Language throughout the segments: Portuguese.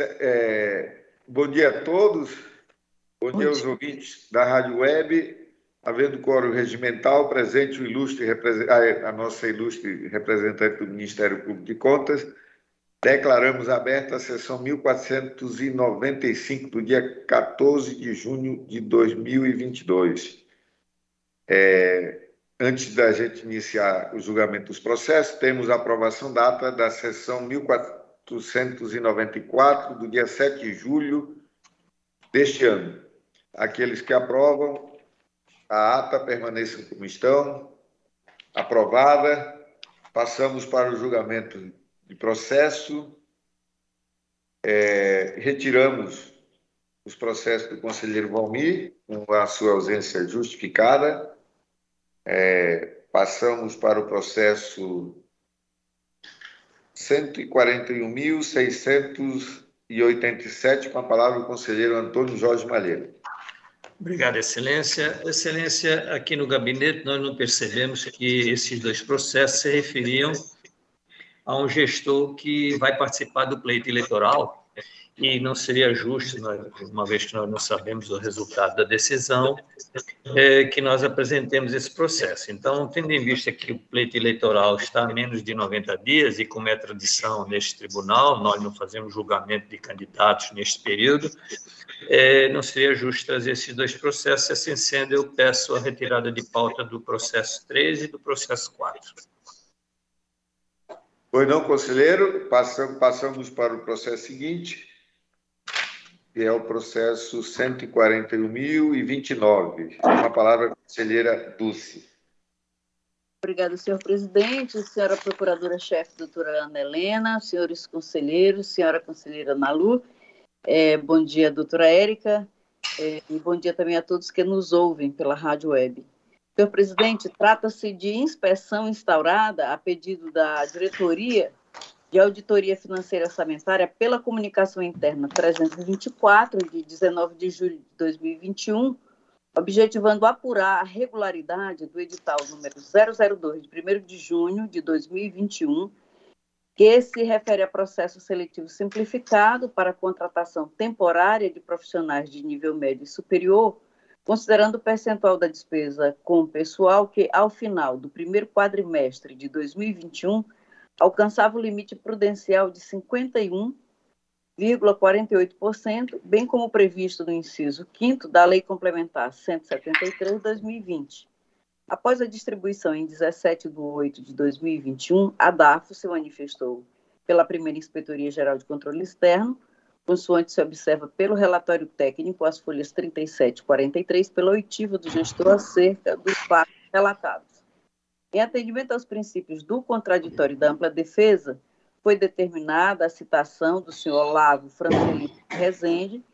É, bom dia a todos. Bom, bom dia aos ouvintes da Rádio Web. Havendo quórum regimental, presente o ilustre, a nossa ilustre representante do Ministério Público de Contas, declaramos aberta a sessão 1495 do dia 14 de junho de 2022. É, antes da gente iniciar o julgamento dos processos, temos a aprovação da ata da sessão 1494 do dia 7 de julho deste ano. Aqueles que aprovam, a ata permaneça como estão. Aprovada. Passamos para o julgamento de processo. É, retiramos os processos do conselheiro Valmir, com a sua ausência justificada. É, passamos para o processo 141.687, com a palavra o conselheiro Antônio Jorge Malheiro. Obrigado, Excelência. Excelência, aqui no gabinete nós não percebemos que esses dois processos se referiam a um gestor que vai participar do pleito eleitoral e não seria justo, uma vez que nós não sabemos o resultado da decisão, é, que nós apresentemos esse processo. Então, tendo em vista que o pleito eleitoral está a menos de 90 dias, e como é tradição neste tribunal, nós não fazemos julgamento de candidatos neste período, é, não seria justo trazer esses dois processos, assim sendo, eu peço a retirada de pauta do processo 13 e do processo 4. Pois não, conselheiro, passamos, passamos para o processo seguinte que é o processo 141.029. a palavra, conselheira Dulce. Obrigada, senhor presidente, senhora procuradora-chefe, doutora Ana Helena, senhores conselheiros, senhora conselheira Nalu, é, bom dia, doutora Érica, é, e bom dia também a todos que nos ouvem pela rádio web. Senhor presidente, trata-se de inspeção instaurada a pedido da diretoria de Auditoria Financeira Orçamentária pela Comunicação Interna 324, de 19 de julho de 2021, objetivando apurar a regularidade do edital número 002, de 1 de junho de 2021, que se refere a processo seletivo simplificado para contratação temporária de profissionais de nível médio e superior, considerando o percentual da despesa com pessoal que, ao final do primeiro quadrimestre de 2021, alcançava o limite prudencial de 51,48%, bem como previsto no inciso 5 da Lei Complementar 173/2020. Após a distribuição em 17 de 8 de 2021, a DAFO se manifestou pela primeira Inspetoria Geral de Controle Externo, consoante se observa pelo relatório técnico, as folhas 37 e 43, pela oitiva do gestor acerca dos fatos relatados. Em atendimento aos princípios do contraditório e da ampla defesa, foi determinada a citação do senhor Olavo Francelino Rezende,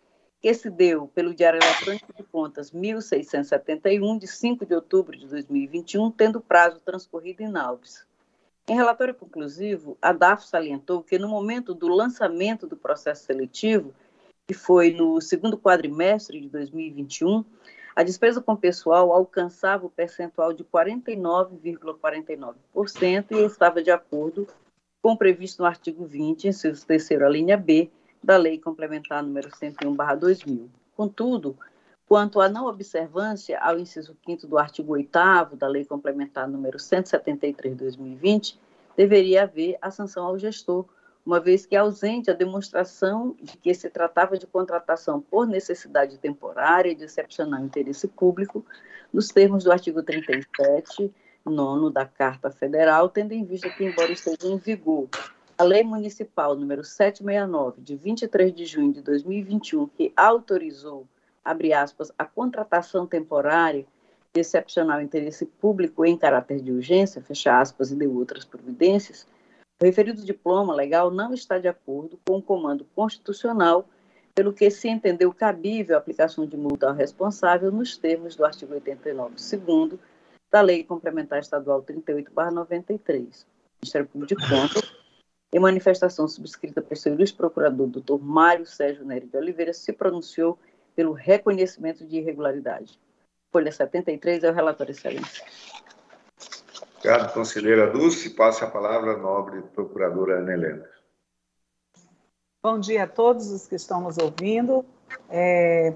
que se deu pelo Diário Eletrônico de Contas 1671, de 5 de outubro de 2021, tendo prazo transcorrido em Alves. Em relatório conclusivo, a DAF salientou que no momento do lançamento do processo seletivo, que foi no segundo quadrimestre de 2021, a despesa com pessoal alcançava o percentual de 49,49% e estava de acordo com o previsto no artigo 20, inciso 3 a linha B, da Lei Complementar número 101/2000. Contudo, quanto à não observância ao inciso 5 do artigo 8 da Lei Complementar número 173/2020, deveria haver a sanção ao gestor uma vez que é ausente a demonstração de que se tratava de contratação por necessidade temporária de excepcional interesse público, nos termos do artigo 37, nono da Carta Federal, tendo em vista que, embora esteja em vigor a Lei Municipal número 769, de 23 de junho de 2021, que autorizou, abre aspas, a contratação temporária de excepcional interesse público em caráter de urgência, fecha aspas, e deu outras providências, o referido diploma legal não está de acordo com o comando constitucional, pelo que se entendeu cabível a aplicação de multa ao responsável nos termos do artigo 89, segundo da Lei Complementar Estadual 38/93. O Ministério Público de Contas, em manifestação subscrita pelo seu procurador Dr. Mário Sérgio Nery de Oliveira, se pronunciou pelo reconhecimento de irregularidade. Folha 73 é o relatório excelência. Obrigado, conselheira Dulce. Passe a palavra à nobre procuradora Ana Helena. Bom dia a todos os que estão nos ouvindo. É,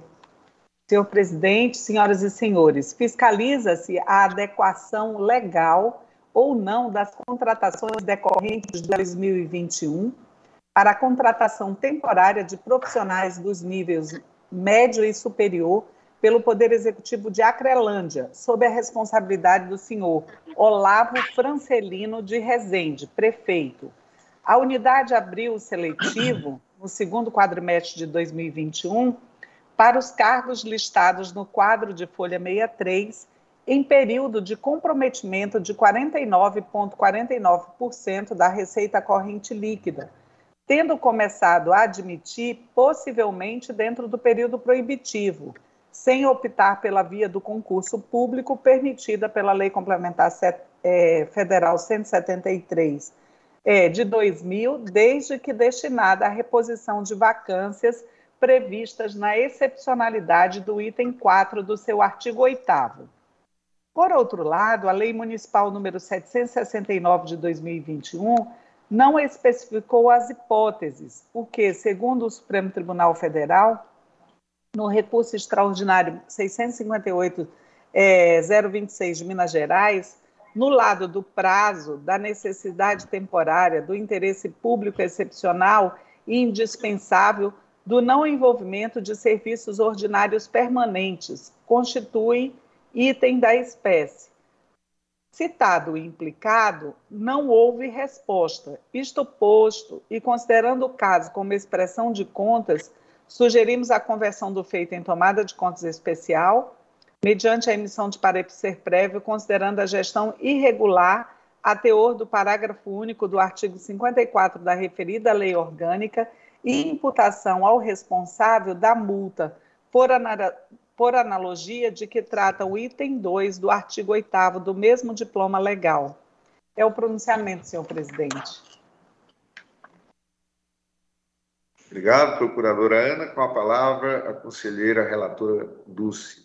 senhor presidente, senhoras e senhores, fiscaliza-se a adequação legal ou não das contratações decorrentes de 2021 para a contratação temporária de profissionais dos níveis médio e superior pelo Poder Executivo de Acrelândia, sob a responsabilidade do senhor Olavo Francelino de Rezende, prefeito. A unidade abriu o seletivo no segundo quadrimestre de 2021 para os cargos listados no quadro de folha 63 em período de comprometimento de 49,49% ,49 da receita corrente líquida, tendo começado a admitir possivelmente dentro do período proibitivo, sem optar pela via do concurso público permitida pela Lei Complementar é, Federal 173 é, de 2000, desde que destinada à reposição de vacâncias previstas na excepcionalidade do item 4 do seu artigo 8 Por outro lado, a Lei Municipal número 769 de 2021 não especificou as hipóteses, o que, segundo o Supremo Tribunal Federal, no recurso extraordinário 658 é, 026 de Minas Gerais, no lado do prazo, da necessidade temporária, do interesse público excepcional e indispensável do não envolvimento de serviços ordinários permanentes, constitui item da espécie. Citado o implicado, não houve resposta. Isto posto, e considerando o caso como expressão de contas, sugerimos a conversão do feito em tomada de contas especial, mediante a emissão de parecer prévio, considerando a gestão irregular a teor do parágrafo único do artigo 54 da referida lei orgânica e imputação ao responsável da multa, por, por analogia de que trata o item 2 do artigo 8 do mesmo diploma legal. É o pronunciamento, senhor presidente. Obrigado, procuradora Ana. Com a palavra, a conselheira relatora Dulce.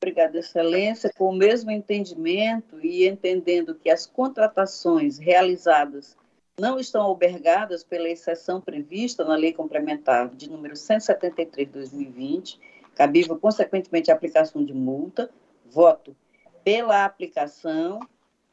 Obrigada, Excelência. Com o mesmo entendimento e entendendo que as contratações realizadas não estão albergadas pela exceção prevista na Lei Complementar de número 173 de 2020, cabível, consequentemente, a aplicação de multa, voto pela aplicação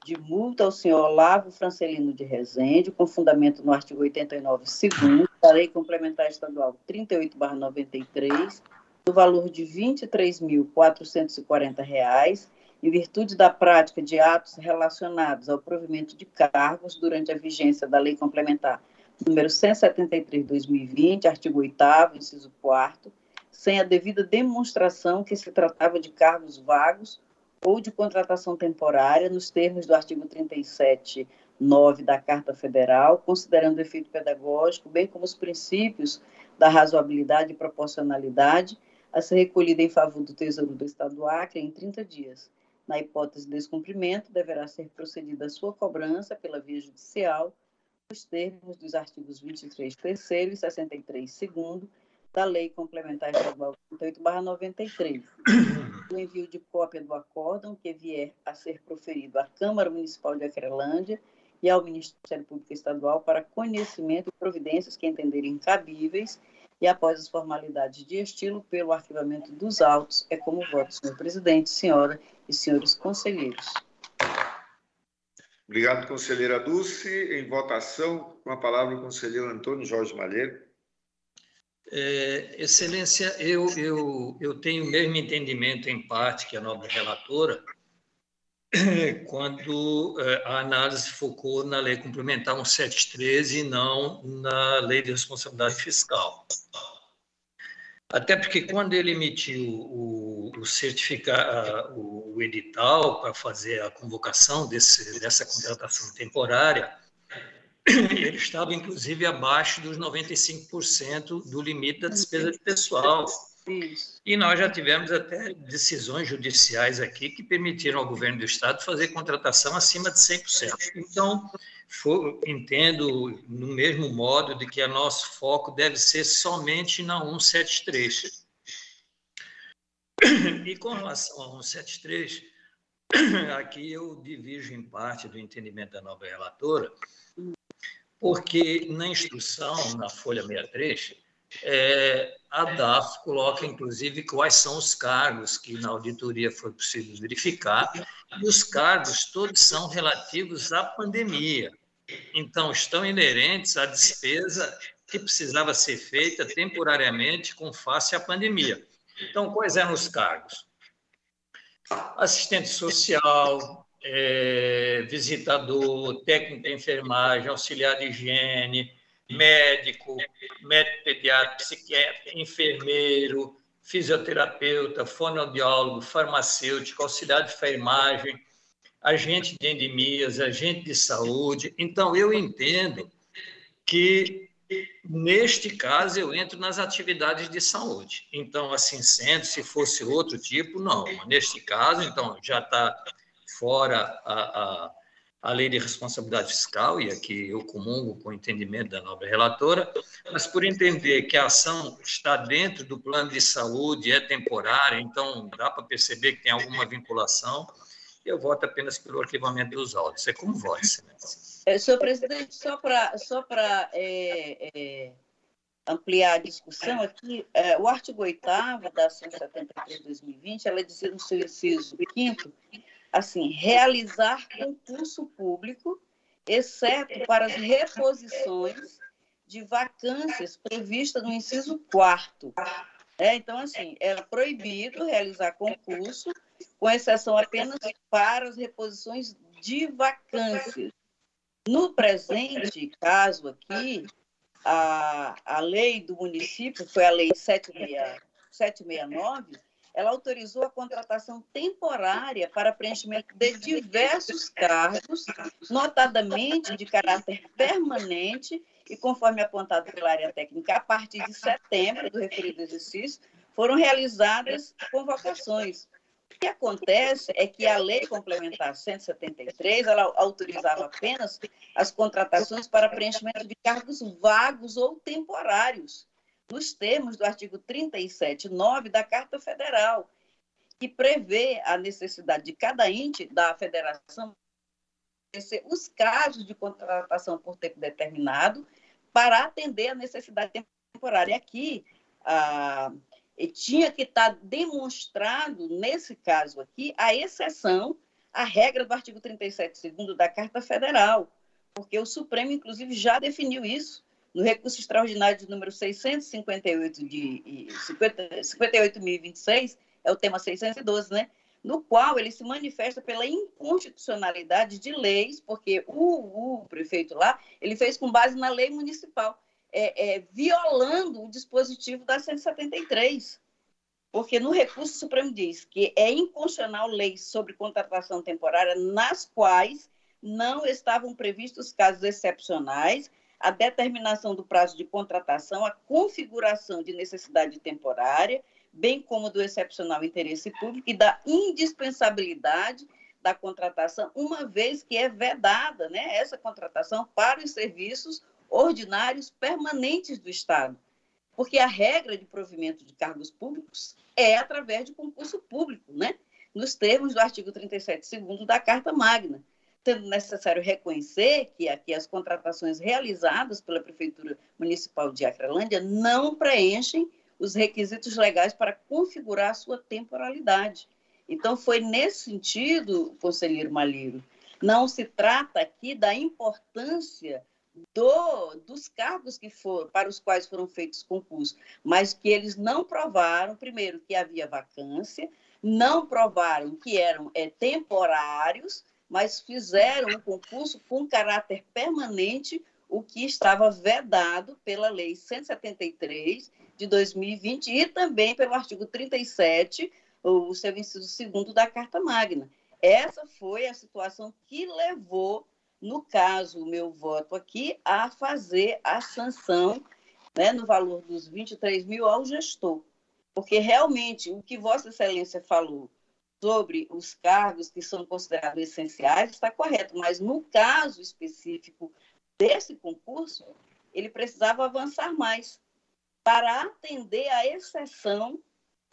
de multa ao senhor Olavo Francelino de Rezende, com fundamento no artigo 89, segundo, da Lei Complementar Estadual 38-93, no valor de R$ 23.440, em virtude da prática de atos relacionados ao provimento de cargos durante a vigência da Lei Complementar número 173/2020, artigo 8 inciso 4 sem a devida demonstração que se tratava de cargos vagos ou de contratação temporária nos termos do artigo 37 9 da Carta Federal, considerando o efeito pedagógico, bem como os princípios da razoabilidade e proporcionalidade, a ser recolhida em favor do Tesouro do Estado do Acre em 30 dias, na hipótese de descumprimento, deverá ser procedida a sua cobrança pela via judicial, nos termos dos artigos 23 terceiro e 63 segundo da Lei Complementar Estadual 38/93. O envio de cópia do acórdão que vier a ser proferido à Câmara Municipal de Acrelândia e ao Ministério Público Estadual para conhecimento e providências que entenderem cabíveis e após as formalidades de estilo pelo arquivamento dos autos, é como voto, senhor presidente, senhora e senhores conselheiros. Obrigado, conselheira Dulce. Em votação, com a palavra o conselheiro Antônio Jorge Malheiro. É, excelência, eu, eu, eu tenho o mesmo entendimento, em parte, que a nobre relatora, quando é, a análise focou na lei complementar 173 e não na lei de responsabilidade fiscal. Até porque quando ele emitiu o, o certificado, o, edital para fazer a convocação desse, dessa contratação temporária, ele estava inclusive abaixo dos 95% do limite da despesa de pessoal. E nós já tivemos até decisões judiciais aqui que permitiram ao governo do estado fazer contratação acima de 100%. Então, for, entendo no mesmo modo de que o nosso foco deve ser somente na 173. E com relação a 173, aqui eu divijo em parte do entendimento da nova relatora, porque na instrução, na folha 63, é, a DAF coloca, inclusive, quais são os cargos que na auditoria foi possível verificar, e os cargos todos são relativos à pandemia. Então, estão inerentes à despesa que precisava ser feita temporariamente com face à pandemia. Então, quais eram os cargos? Assistente social, é, visitador, técnico de enfermagem, auxiliar de higiene, médico, médico pediatra, psiquiatra, enfermeiro, fisioterapeuta, fonoaudiólogo, farmacêutico, auxiliar de enfermagem, agente de endemias, agente de saúde. Então, eu entendo que, neste caso, eu entro nas atividades de saúde. Então, assim sendo, se fosse outro tipo, não. Neste caso, então, já está fora a, a, a lei de responsabilidade fiscal, e aqui eu comungo com o entendimento da nobre relatora, mas por entender que a ação está dentro do plano de saúde, é temporária, então dá para perceber que tem alguma vinculação, eu voto apenas pelo arquivamento dos autos. É como voto, excelência. É, senhor presidente, só para só é, é, ampliar a discussão aqui, é, o artigo 8 da 173 de 2020, ela diz no seu inciso 5 assim, realizar concurso público, exceto para as reposições de vacâncias previstas no inciso 4 é, então, assim, é proibido realizar concurso, com exceção apenas para as reposições de vacâncias. No presente caso aqui, a, a lei do município, foi a lei 769, ela autorizou a contratação temporária para preenchimento de diversos cargos, notadamente de caráter permanente, e conforme apontado pela área técnica, a partir de setembro do referido exercício, foram realizadas convocações. O que acontece é que a lei complementar 173, ela autorizava apenas as contratações para preenchimento de cargos vagos ou temporários nos termos do artigo 37.9 da Carta Federal, que prevê a necessidade de cada ente da federação os casos de contratação por tempo determinado para atender a necessidade temporária. Aqui, ah, tinha que estar demonstrado, nesse caso aqui, a exceção à regra do artigo 37, segundo da Carta Federal, porque o Supremo, inclusive, já definiu isso no recurso extraordinário de número 658 de 58.026, é o tema 612, né? No qual ele se manifesta pela inconstitucionalidade de leis, porque o, o prefeito lá, ele fez com base na lei municipal, é, é, violando o dispositivo da 173. Porque no recurso o Supremo diz que é inconstitucional leis sobre contratação temporária nas quais não estavam previstos casos excepcionais a determinação do prazo de contratação, a configuração de necessidade temporária, bem como do excepcional interesse público e da indispensabilidade da contratação, uma vez que é vedada né, essa contratação para os serviços ordinários permanentes do Estado. Porque a regra de provimento de cargos públicos é através de concurso público, né? nos termos do artigo 37, segundo da Carta Magna sendo necessário reconhecer que aqui as contratações realizadas pela Prefeitura Municipal de Acrelândia não preenchem os requisitos legais para configurar sua temporalidade. Então, foi nesse sentido, conselheiro Malheiro, não se trata aqui da importância do, dos cargos que foram, para os quais foram feitos concursos, mas que eles não provaram, primeiro, que havia vacância, não provaram que eram é, temporários, mas fizeram um concurso com caráter permanente, o que estava vedado pela Lei 173 de 2020 e também pelo artigo 37, o seu inciso segundo da Carta Magna. Essa foi a situação que levou, no caso, o meu voto aqui, a fazer a sanção né, no valor dos 23 mil ao gestor. Porque realmente o que Vossa Excelência falou sobre os cargos que são considerados essenciais está correto, mas no caso específico desse concurso, ele precisava avançar mais para atender à exceção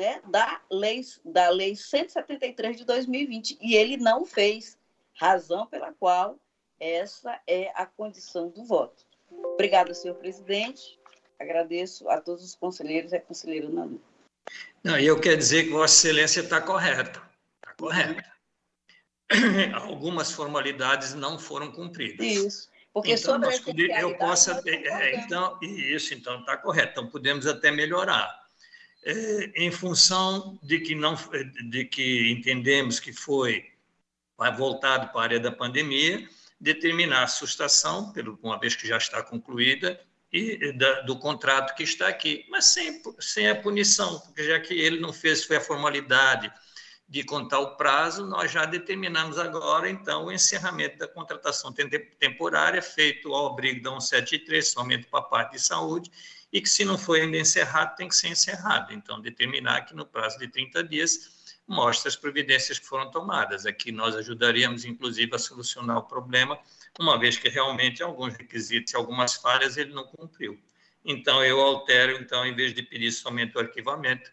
né, da, lei, da Lei 173 de 2020, e ele não fez, razão pela qual essa é a condição do voto. Obrigada, senhor presidente. Agradeço a todos os conselheiros e a conselheira Nanu. Não, e eu quero dizer que Vossa Excelência está correta. Está correta. Algumas formalidades não foram cumpridas. Isso. Porque então, sobre nós, eu posso é, então isso então está correto. Então podemos até melhorar. É, em função de que não de que entendemos que foi voltado para a área da pandemia, determinar a sustação, pelo, uma vez que já está concluída, e da, do contrato que está aqui, mas sem, sem a punição, porque já que ele não fez foi a formalidade de contar o prazo, nós já determinamos agora, então, o encerramento da contratação temporária, feito ao abrigo da 173, somente para a parte de saúde, e que, se não for ainda encerrado, tem que ser encerrado. Então, determinar que no prazo de 30 dias mostra as providências que foram tomadas. Aqui nós ajudaríamos, inclusive, a solucionar o problema, uma vez que realmente alguns requisitos e algumas falhas ele não cumpriu. Então, eu altero, então, em vez de pedir somente o arquivamento,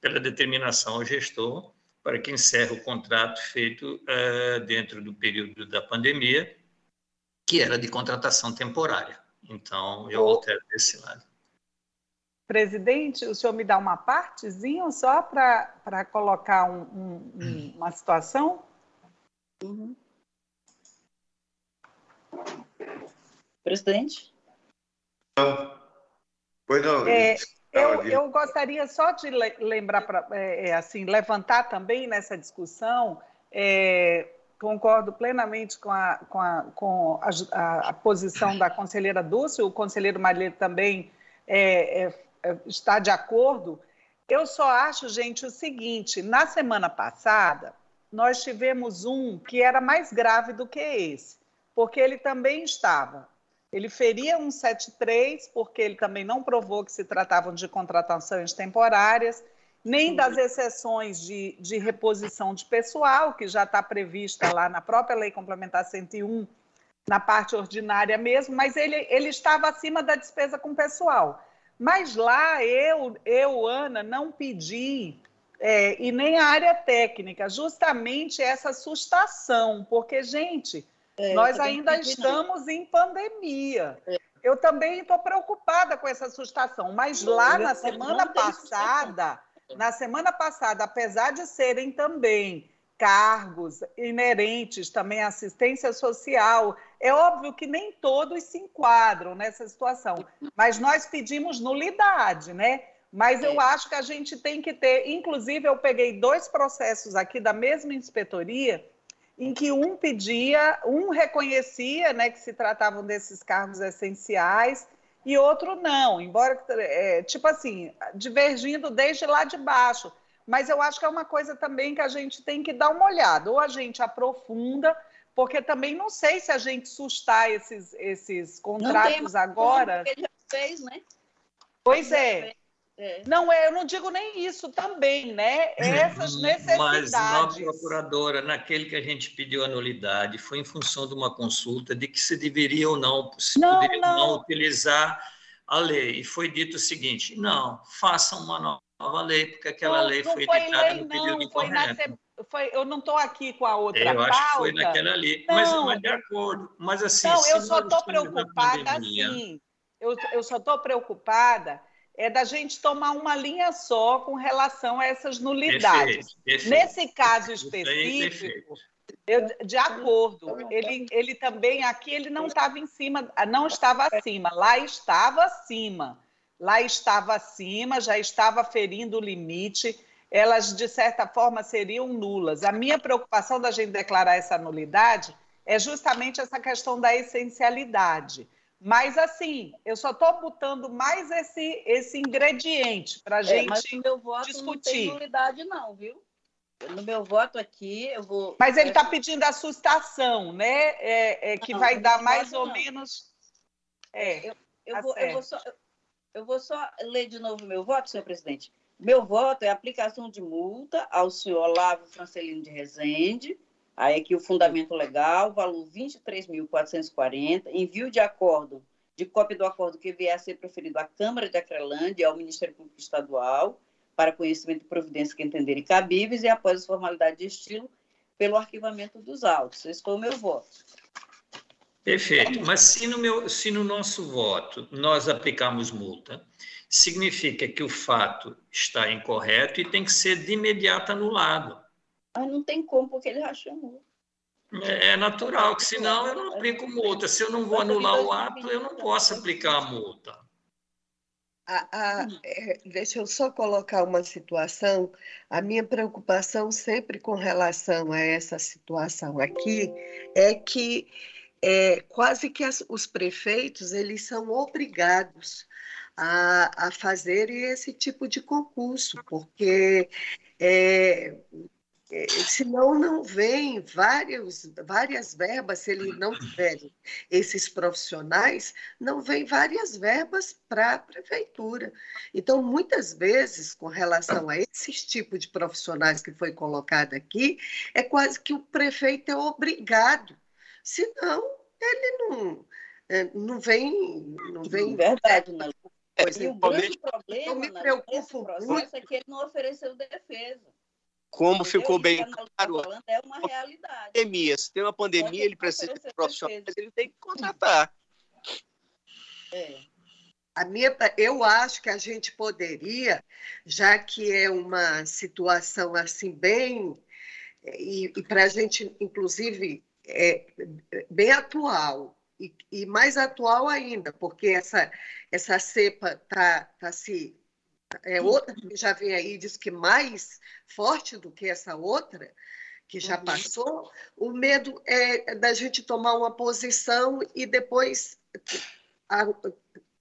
pela determinação ao gestor, para que encerre o contrato feito uh, dentro do período da pandemia, que era de contratação temporária. Então, eu altero desse lado. Presidente, o senhor me dá uma partezinha só para colocar um, um, uma situação? Uhum. Presidente? Não. Pois não. É, eu, eu, gostaria só de lembrar, pra, é, é, assim, levantar também nessa discussão, é, concordo plenamente com, a, com, a, com a, a, posição da conselheira Dulce, o conselheiro Marilho também é, é, é, está de acordo. Eu só acho, gente, o seguinte: na semana passada, nós tivemos um que era mais grave do que esse, porque ele também estava ele feria 173, porque ele também não provou que se tratavam de contratações temporárias, nem das exceções de, de reposição de pessoal, que já está prevista lá na própria Lei Complementar 101, na parte ordinária mesmo, mas ele, ele estava acima da despesa com pessoal. Mas lá eu, eu Ana, não pedi, é, e nem a área técnica, justamente essa sustação, porque, gente, é, Nós ainda estamos em pandemia. É. Eu também estou preocupada com essa assustação, mas lá na semana passada, na semana passada, apesar de serem também cargos inerentes também à assistência social, é óbvio que nem todos se enquadram nessa situação, mas nós pedimos nulidade, né? Mas eu é. acho que a gente tem que ter, inclusive eu peguei dois processos aqui da mesma inspetoria em que um pedia, um reconhecia né, que se tratavam desses cargos essenciais e outro não, embora, é, tipo assim, divergindo desde lá de baixo. Mas eu acho que é uma coisa também que a gente tem que dar uma olhada, ou a gente aprofunda, porque também não sei se a gente sustar esses, esses contratos agora. Ele já fez, né? Pois é. É. Não, é, eu não digo nem isso também, né? Essas necessidades. Mas nós, procuradora, naquele que a gente pediu a nulidade, foi em função de uma consulta de que se deveria ou não, se não, poderia não. não utilizar a lei. E foi dito o seguinte: não, façam uma nova lei, porque aquela não, lei foi, foi editada no período incorreto. Foi, eu não estou aqui com a outra Eu pauta. acho que foi naquela ali, mas, mas de acordo. Mas assim, não, eu só estou preocupada assim. Eu, eu só estou preocupada é da gente tomar uma linha só com relação a essas nulidades. Perfeito, perfeito. Nesse caso específico, eu, de acordo, ele, ele também aqui ele não estava em cima, não estava acima, lá estava acima, lá estava acima, já estava ferindo o limite, elas de certa forma seriam nulas. A minha preocupação da gente declarar essa nulidade é justamente essa questão da essencialidade. Mas, assim, eu só estou botando mais esse, esse ingrediente para a é, gente mas no meu voto discutir. Não tem nulidade, não, viu? No meu voto aqui, eu vou. Mas ele está pedindo a sustação, né? É, é que não, vai dar mais ou não. menos. É, eu, eu, tá vou, eu, vou só, eu vou só ler de novo meu voto, senhor presidente. Meu voto é aplicação de multa ao senhor Olavo Francelino de Rezende Aí aqui o fundamento legal, valor 23.440, envio de acordo, de cópia do acordo que vier a ser proferido à Câmara de Acrelândia e ao Ministério Público Estadual, para conhecimento e providência que entenderem cabíveis e após as formalidades de estilo, pelo arquivamento dos autos. Esse foi o meu voto. Perfeito. Mas se no, meu, se no nosso voto nós aplicarmos multa, significa que o fato está incorreto e tem que ser de imediato anulado. Mas não tem como, porque ele rachou multa. É, é natural, que senão eu não aplico multa. Se eu não vou anular o ato, eu não posso aplicar a multa. A, a, é, deixa eu só colocar uma situação. A minha preocupação sempre com relação a essa situação aqui é que é, quase que as, os prefeitos eles são obrigados a, a fazerem esse tipo de concurso, porque é, senão não vem vários, várias verbas, se eles não tiverem esses profissionais, não vem várias verbas para a prefeitura. Então, muitas vezes, com relação a esses tipos de profissionais que foi colocado aqui, é quase que o prefeito é obrigado, senão ele não, é, não vem... Não vem Verdade, não. Pois, e o grande problema eu me preocupo muito. é que ele não ofereceu defesa. Como ficou bem tá claro, é uma realidade. Pandemia. Se tem uma pandemia, ele precisa de profissionais, ele tem que contratar. É. A minha, eu acho que a gente poderia, já que é uma situação assim bem e, e para a gente, inclusive, é bem atual e, e, mais atual ainda, porque essa essa cepa está tá se é outra que já vem aí, diz que mais forte do que essa outra, que já uhum. passou, o medo é da gente tomar uma posição e depois. A,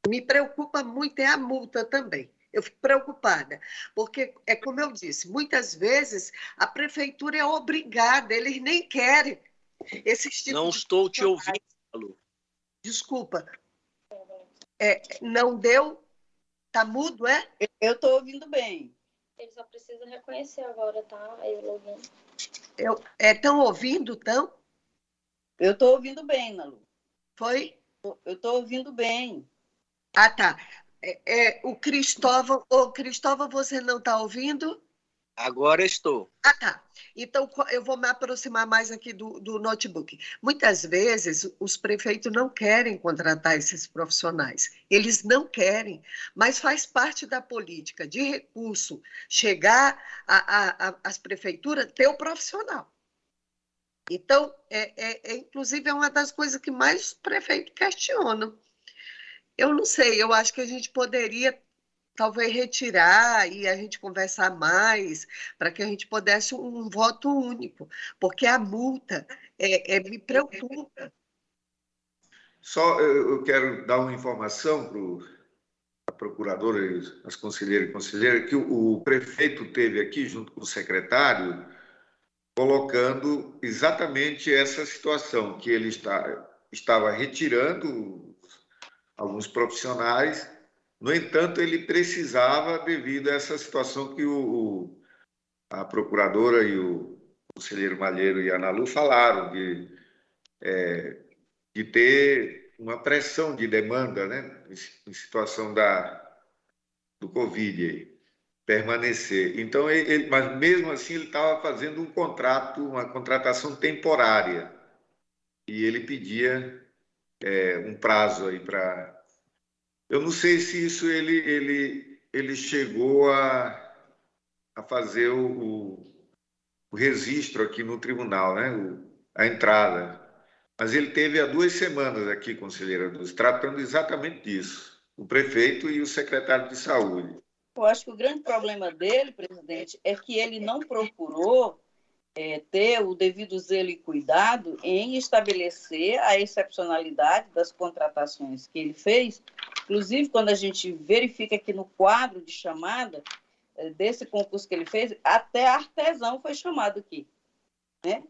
me preocupa muito é a multa também. Eu fico preocupada, porque é como eu disse, muitas vezes a prefeitura é obrigada, eles nem querem esses tipos Não estou te ouvindo, Lu. Desculpa. É, não deu Tá mudo, é? Eu estou ouvindo bem. Ele só precisa reconhecer agora, tá? Eu ouvindo. Eu, estão é, ouvindo, tão? Eu estou ouvindo bem, Nalu. Foi? Eu estou ouvindo bem. Ah, tá. É, é, o Cristóvão, ô Cristóvão, você não está ouvindo? Agora estou. Ah, tá. Então, eu vou me aproximar mais aqui do, do notebook. Muitas vezes, os prefeitos não querem contratar esses profissionais. Eles não querem, mas faz parte da política de recurso chegar às prefeituras ter o profissional. Então, é, é, é, inclusive, é uma das coisas que mais os prefeitos questionam. Eu não sei, eu acho que a gente poderia talvez retirar e a gente conversar mais para que a gente pudesse um, um voto único, porque a multa é, é me preocupa. Só eu quero dar uma informação para a procuradora, as conselheiras e conselheiras, que o, prefeito teve aqui, junto com o secretário, colocando exatamente essa situação, que ele está, estava retirando alguns profissionais no entanto, ele precisava, devido a essa situação que o, a procuradora e o conselheiro Malheiro e a Analu falaram, de, é, de ter uma pressão de demanda né, em situação da, do Covid, aí, permanecer. Então, ele, mas mesmo assim, ele estava fazendo um contrato, uma contratação temporária, e ele pedia é, um prazo aí para eu não sei se isso ele, ele, ele chegou a, a fazer o, o registro aqui no tribunal, né? O, a entrada. Mas ele teve há duas semanas aqui, conselheira Luz, tratando exatamente disso. O prefeito e o secretário de saúde. Eu acho que o grande problema dele, presidente, é que ele não procurou é, ter o devido zelo e cuidado em estabelecer a excepcionalidade das contratações que ele fez. Inclusive, quando a gente verifica que no quadro de chamada é, desse concurso que ele fez, até artesão foi chamado aqui. Né?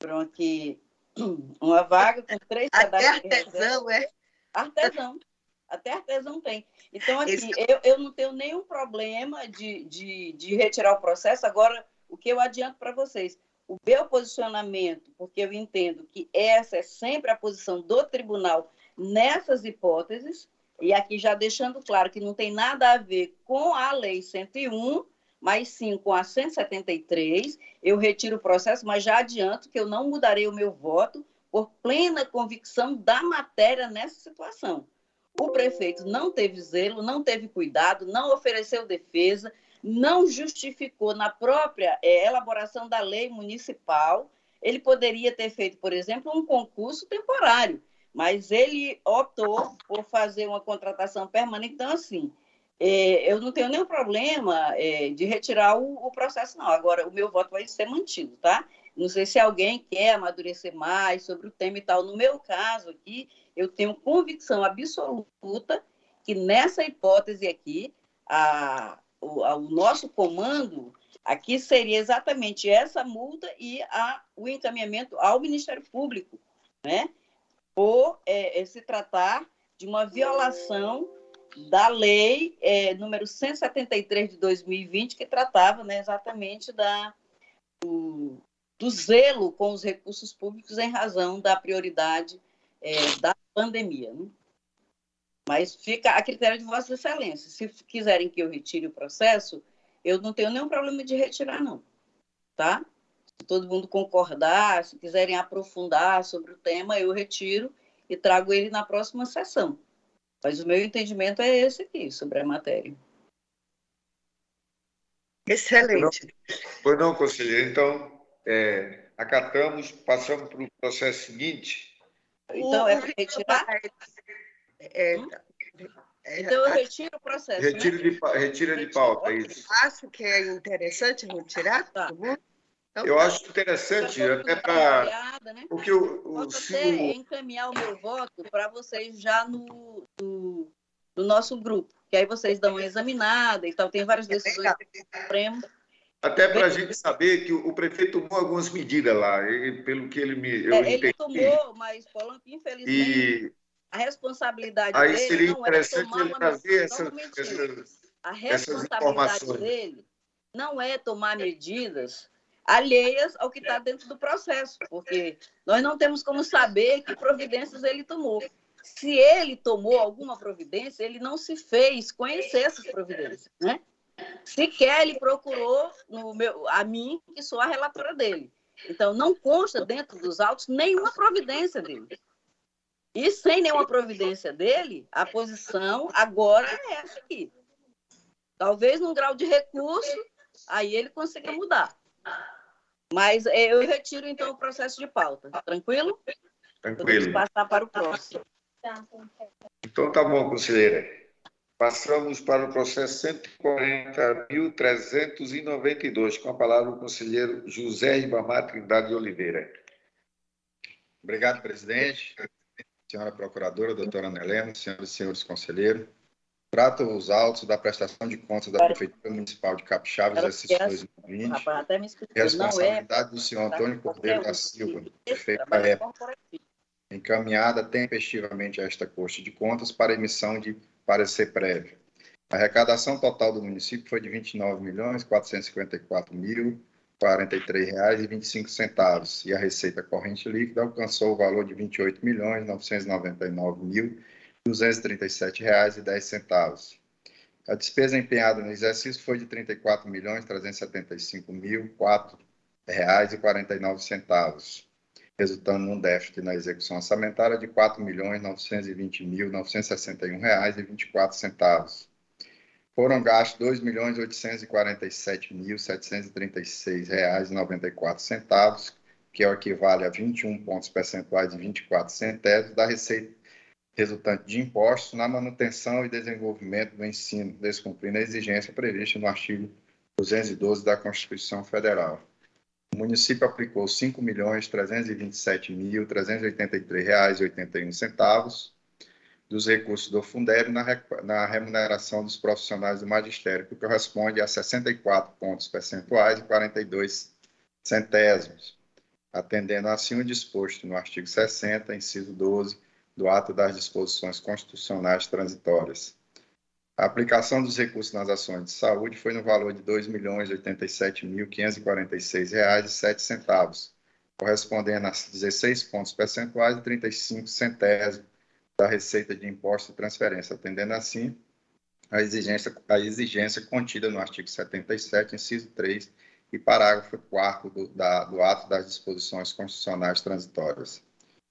Pronto, que uma vaga com três Até artesão, é? Artesão. Até artesão tem. Então, assim, Esse... eu, eu não tenho nenhum problema de, de, de retirar o processo. Agora, o que eu adianto para vocês? O meu posicionamento, porque eu entendo que essa é sempre a posição do tribunal nessas hipóteses, e aqui já deixando claro que não tem nada a ver com a Lei 101, mas sim com a 173, eu retiro o processo, mas já adianto que eu não mudarei o meu voto, por plena convicção da matéria nessa situação. O prefeito não teve zelo, não teve cuidado, não ofereceu defesa, não justificou na própria é, elaboração da lei municipal. Ele poderia ter feito, por exemplo, um concurso temporário, mas ele optou por fazer uma contratação permanente. Então, assim, é, eu não tenho nenhum problema é, de retirar o, o, processo, não. Agora, o meu voto vai ser mantido, tá? Não sei se alguém quer amadurecer mais sobre o tema e tal. No meu caso aqui, eu tenho convicção absoluta que nessa hipótese aqui, a, o, a, o nosso comando aqui seria exatamente essa multa e a, o encaminhamento ao Ministério Público, né? Por é, é se tratar de uma violação da lei é, número 173 de 2020, que tratava né, exatamente da, do, do zelo com os recursos públicos em razão da prioridade é, da pandemia. Né? Mas fica a critério de Vossa Excelência. Se quiserem que eu retire o processo, eu não tenho nenhum problema de retirar, não. Tá? Se todo mundo concordar, se quiserem aprofundar sobre o tema, eu retiro e trago ele na próxima sessão. Mas o meu entendimento é esse aqui, sobre a matéria. Excelente. Pois não, conselheiro. Então, é, acatamos, passamos para o processo seguinte. Então, é para retirar? É, hum? é, então, eu retiro o processo. Retiro né? de, retira de pauta, isso. Acho que é interessante retirar. Tá. Então, eu tá. acho interessante, até para. Né? Porque o, o, Posso até encaminhar o meu voto para vocês já no, no, no, nosso grupo, que aí vocês dão uma examinada e tal. Tem várias decisões do Supremo até para a gente saber que o prefeito tomou algumas medidas lá, pelo que ele me. Eu é, ele tomou, mas Polanco, infelizmente, e... a responsabilidade Aí dele. seria não interessante ele trazer essa, essa, a responsabilidade dele não é tomar medidas alheias ao que está dentro do processo, porque nós não temos como saber que providências ele tomou. Se ele tomou alguma providência, ele não se fez conhecer essas providências, né? Sequer ele procurou no meu, a mim, que sou a relatora dele. Então, não consta dentro dos autos nenhuma providência dele. E sem nenhuma providência dele, a posição agora é essa aqui. Talvez num grau de recurso, aí ele consiga mudar. Mas é, eu retiro, então, o processo de pauta. Tranquilo? Tranquilo. Podemos passar para o próximo. Então, tá bom, conselheira. Passamos para o processo 140.392, com a palavra o conselheiro José Ibamar Trindade de Oliveira. Obrigado, presidente. Senhora Procuradora, doutora Nelena, senhoras e senhores conselheiros. Trato os autos da prestação de contas da Prefeitura Municipal de Capixaba, exercício 2020. Responsabilidade do senhor Antônio Cordeiro da Silva, prefeito da época, encaminhada tempestivamente a esta Corte de Contas para emissão de parecer prévio. A arrecadação total do município foi de R$ 29.454.043,25 e a receita corrente líquida alcançou o valor de R$ 28.999.237,10. A despesa empenhada no exercício foi de R$ 34.375.004,49 resultando num déficit na execução orçamentária de R$ 4.920.961,24. Foram gastos R$ 2.847.736,94, que é equivale a 21 pontos percentuais de 24 centésimos da receita resultante de impostos na manutenção e desenvolvimento do ensino, descumprindo a exigência prevista no artigo 212 da Constituição Federal. O município aplicou R$ 5.327.383,81 dos recursos do Fundeb na, remuneração dos profissionais do magistério, que corresponde a 64 pontos percentuais e 42 centésimos, atendendo assim o disposto no artigo 60, inciso 12, do ato das disposições constitucionais transitórias. A aplicação dos recursos nas ações de saúde foi no valor de R$ 2.087.546,07, correspondendo a 16 pontos percentuais e 35 centésimos da receita de imposto e transferência, atendendo assim a exigência, exigência contida no artigo 77, inciso 3 e parágrafo 4 do, da, do ato das disposições constitucionais transitórias.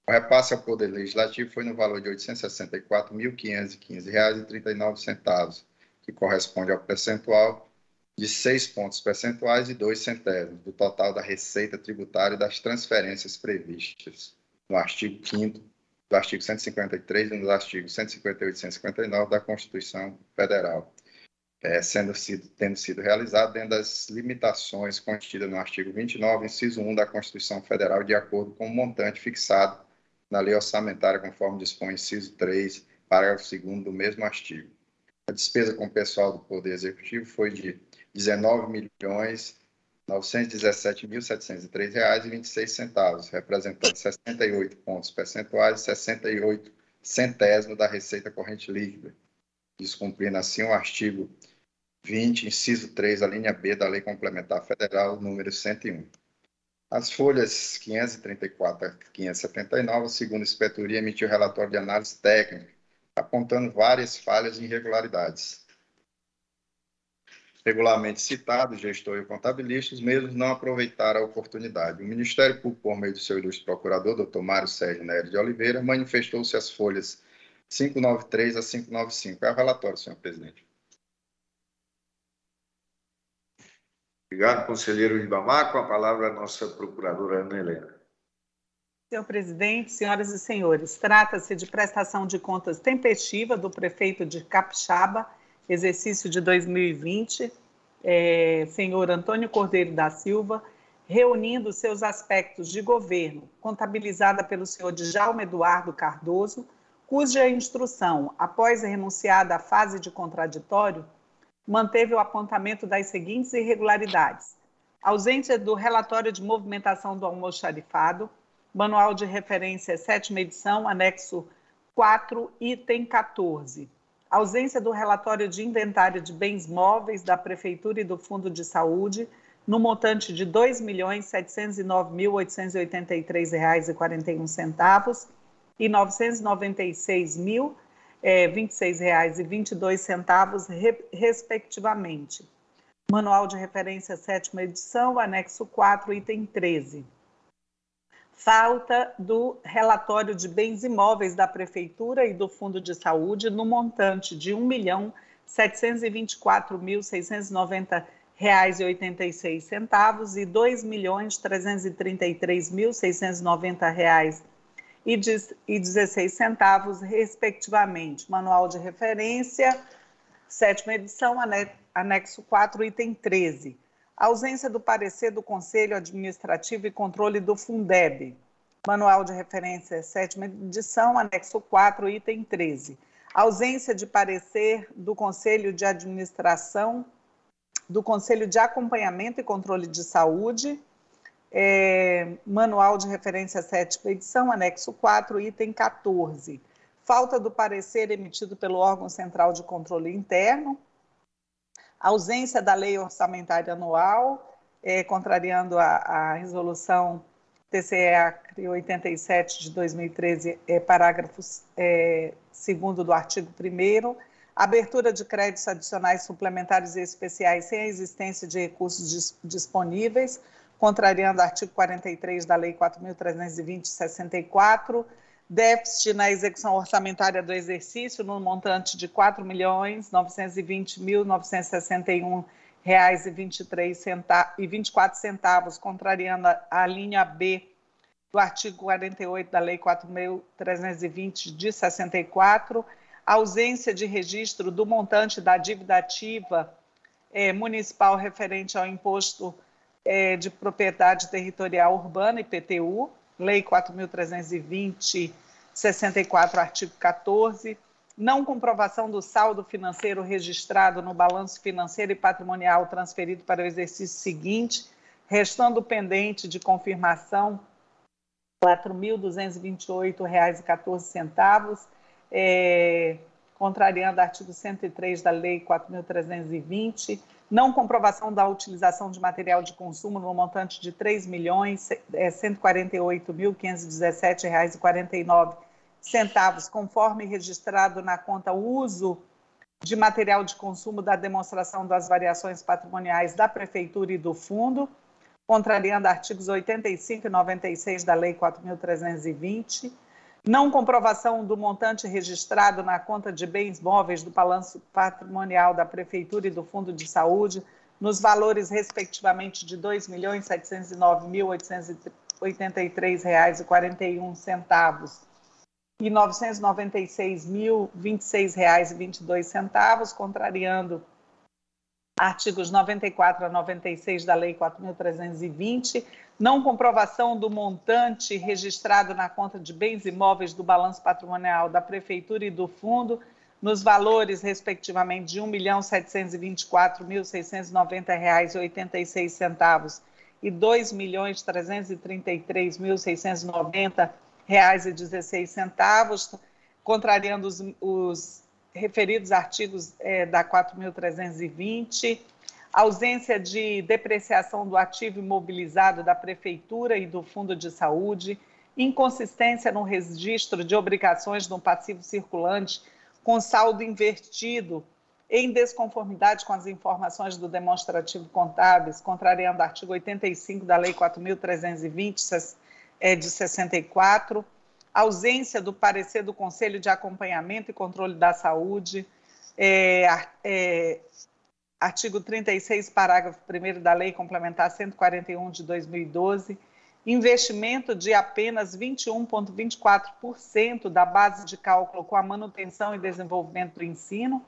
O repasse ao Poder Legislativo foi no valor de R$ 864.515,39, que corresponde ao percentual de 6 pontos percentuais e 2 centésimos do total da receita tributária das transferências previstas no artigo 5 do artigo 153 e no artigo 158 e 159 da Constituição Federal, é, sendo sido, tendo sido realizado dentro das limitações contidas no artigo 29, inciso 1 da Constituição Federal, de acordo com o montante fixado na lei orçamentária, conforme dispõe o inciso 3, parágrafo 2 do mesmo artigo. A despesa com o pessoal do Poder Executivo foi de 19 milhões 917.703 reais e 26 centavos, representando 68 pontos percentuais e 68 centésimos da receita corrente líquida, descumprindo assim o artigo 20, inciso 3, a linha B da Lei Complementar Federal número 101. As folhas 534 a 579, a segunda inspetoria emitiu relatório de análise técnica, apontando várias falhas e irregularidades regularmente citados, gestor e contabilista, os mesmos não aproveitaram a oportunidade. O Ministério Público, por meio do seu ilustre procurador, doutor Mário Sérgio Nery de Oliveira, manifestou-se as folhas 593 a 595. É o relatório, senhor presidente. Obrigado, conselheiro Ribamar. Com a palavra a nossa procuradora Ana Helena. Senhor presidente, senhoras e senhores, trata-se de prestação de contas tempestiva do prefeito de Capixaba, exercício de 2020, é, senhor Antônio Cordeiro da Silva, reunindo seus aspectos de governo, contabilizada pelo senhor Djalma Eduardo Cardoso, cuja instrução, após renunciada à fase de contraditório, manteve o apontamento das seguintes irregularidades: ausência do relatório de movimentação do almoxarifado, manual de referência sétima edição, anexo 4, item 14 ausência do relatório de inventário de bens móveis da Prefeitura e do Fundo de Saúde, no montante de R$ 2.709.883,41 e R$ 996.026,22, é, respectivamente. Manual de referência sétima edição, anexo 4, item 13 falta do relatório de bens imóveis da Prefeitura e do Fundo de Saúde no montante de 1.724.690,86 reais e 86 centavos 2.333.690 reais e 16 centavos, respectivamente. Manual de referência, sétima edição, anexo 4, item 13 ausência do parecer do Conselho Administrativo e Controle do Fundeb. Manual de referência, sétima edição, anexo 4, item 13. Ausência de parecer do Conselho de Administração, do Conselho de Acompanhamento e Controle de Saúde, é, Manual de referência, sétima edição, anexo 4, item 14. Falta do parecer emitido pelo órgão central de controle interno, ausência da lei orçamentária anual, é, contrariando a, a resolução TCE 87 de 2013, é, parágrafo é, 2 do artigo 1 abertura de créditos adicionais suplementares e especiais sem a existência de recursos dis, disponíveis, contrariando o artigo 43 da Lei 4.320-64, déficit na execução orçamentária do exercício no montante de 4.920.961 reais e 23 centavos, 24 centavos, contrariando a, linha B do artigo 48 da Lei 4.320 de 64, ausência de registro do montante da dívida ativa é, municipal referente ao imposto é, de propriedade territorial urbana, IPTU, Lei 4.320, 64, artigo 14, não comprovação do saldo financeiro registrado no balanço financeiro e patrimonial transferido para o exercício seguinte, restando pendente de confirmação R$ 4.228,14, é, contrariando o artigo 103 da Lei 4.320, não comprovação da utilização de material de consumo no montante de R$ 3.148.517,49, centavos, conforme registrado na conta uso de material de consumo da demonstração das variações patrimoniais da Prefeitura e do Fundo, contrariando artigos 85 e 96 da Lei 4.320, não comprovação do montante registrado na conta de bens móveis do balanço patrimonial da Prefeitura e do Fundo de Saúde, nos valores, respectivamente, de R$ 2.709.883,41 e R$ 996.026,22, contrariando artigos 94 a 96 da Lei 4.320, não comprovação do montante registrado na conta de bens imóveis do balanço patrimonial da Prefeitura e do Fundo, nos valores, respectivamente, de R$ 1.724.690,86 e R$ 2.333.690,16 contrariando os, os referidos artigos é, da 4.320, ausência de depreciação do ativo imobilizado da Prefeitura e do Fundo de Saúde, inconsistência no registro de obrigações no passivo circulante com saldo invertido em desconformidade com as informações do demonstrativo contábeis, contrariando o artigo 85 da Lei 4.320 é, de 64, ausência do parecer do Conselho de Acompanhamento e Controle da Saúde, é, é, artigo 36, parágrafo 1 da Lei Complementar 141 de 2012, investimento de apenas 21,24% da base de cálculo com a manutenção e desenvolvimento do ensino,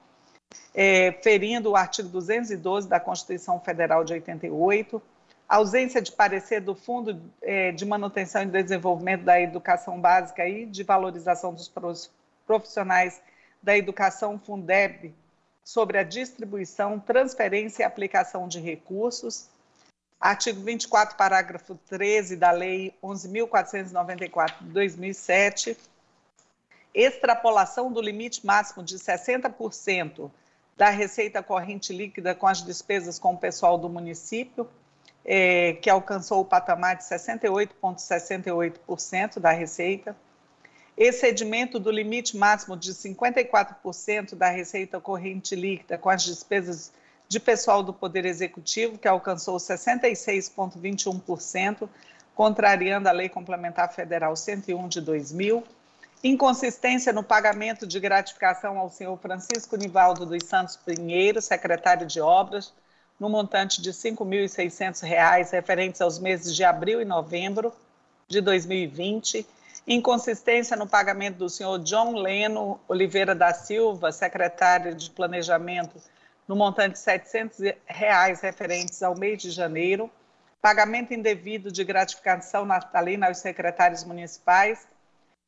é, ferindo o artigo 212 da Constituição Federal de 88, ausência de parecer do Fundo é, de Manutenção e Desenvolvimento da Educação Básica e de Valorização dos Profissionais da Educação Fundeb sobre a distribuição, transferência e aplicação de recursos. Artigo 24, parágrafo 13 da Lei 11.494 de 2007. Extrapolação do limite máximo de 60% da receita corrente líquida com as despesas com o pessoal do município é, que alcançou o patamar de 68,68% da receita, excedimento do limite máximo de 54% da receita corrente líquida com as despesas de pessoal do Poder Executivo, que alcançou 66,21%, contrariando a Lei Complementar Federal 101 de 2000, inconsistência no pagamento de gratificação ao senhor Francisco Nivaldo dos Santos Pinheiro, secretário de Obras, no montante de R$ 5.600, referentes aos meses de abril e novembro de 2020, inconsistência no pagamento do senhor John Leno Oliveira da Silva, secretário de Planejamento, no montante de 700 reais, referentes ao mês de janeiro, pagamento indevido de gratificação natalina aos secretários municipais,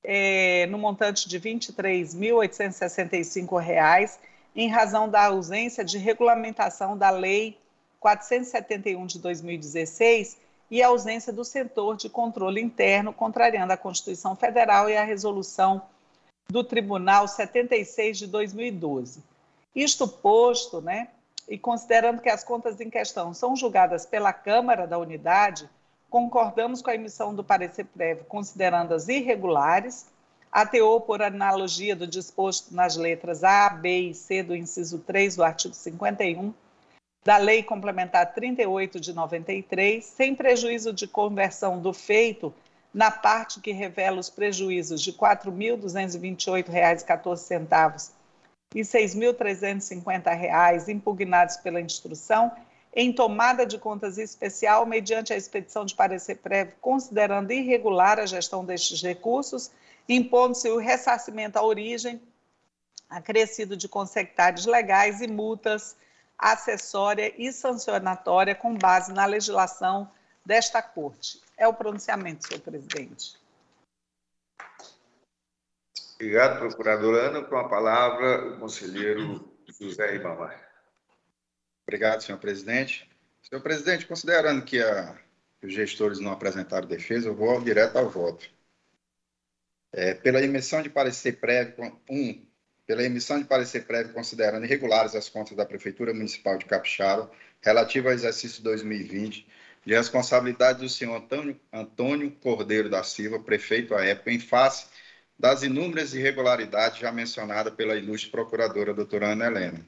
é, no montante de R$ 23.865, em razão da ausência de regulamentação da Lei 471 de 2016 e a ausência do setor de controle interno, contrariando a Constituição Federal e a resolução do Tribunal 76 de 2012. Isto posto, né, e considerando que as contas em questão são julgadas pela Câmara da Unidade, concordamos com a emissão do parecer prévio, considerando-as irregulares, ateou por analogia do disposto nas letras A, B e C do inciso 3 do artigo 51 da Lei Complementar 38 de 93, sem prejuízo de conversão do feito na parte que revela os prejuízos de R$ 4.228,14 e R$ 6.350 impugnados pela instrução, em tomada de contas especial mediante a expedição de parecer prévio, considerando irregular a gestão destes recursos, impondo-se o ressarcimento à origem, acrescido de consectários legais e multas acessória e sancionatória com base na legislação desta Corte. É o pronunciamento, senhor presidente. Obrigado, procurador Ana. Com a palavra, o conselheiro José Ribamar. Obrigado, senhor presidente. Senhor presidente, considerando que a, os gestores não apresentaram defesa, eu vou direto ao voto. É, pela emissão de parecer prévio, um, pela emissão de parecer prévio considerando irregulares as contas da Prefeitura Municipal de Capixaba relativa ao exercício 2020, de responsabilidade do senhor Antônio, Cordeiro da Silva, prefeito à época, em face das inúmeras irregularidades já mencionadas pela ilustre procuradora doutora Ana Helena.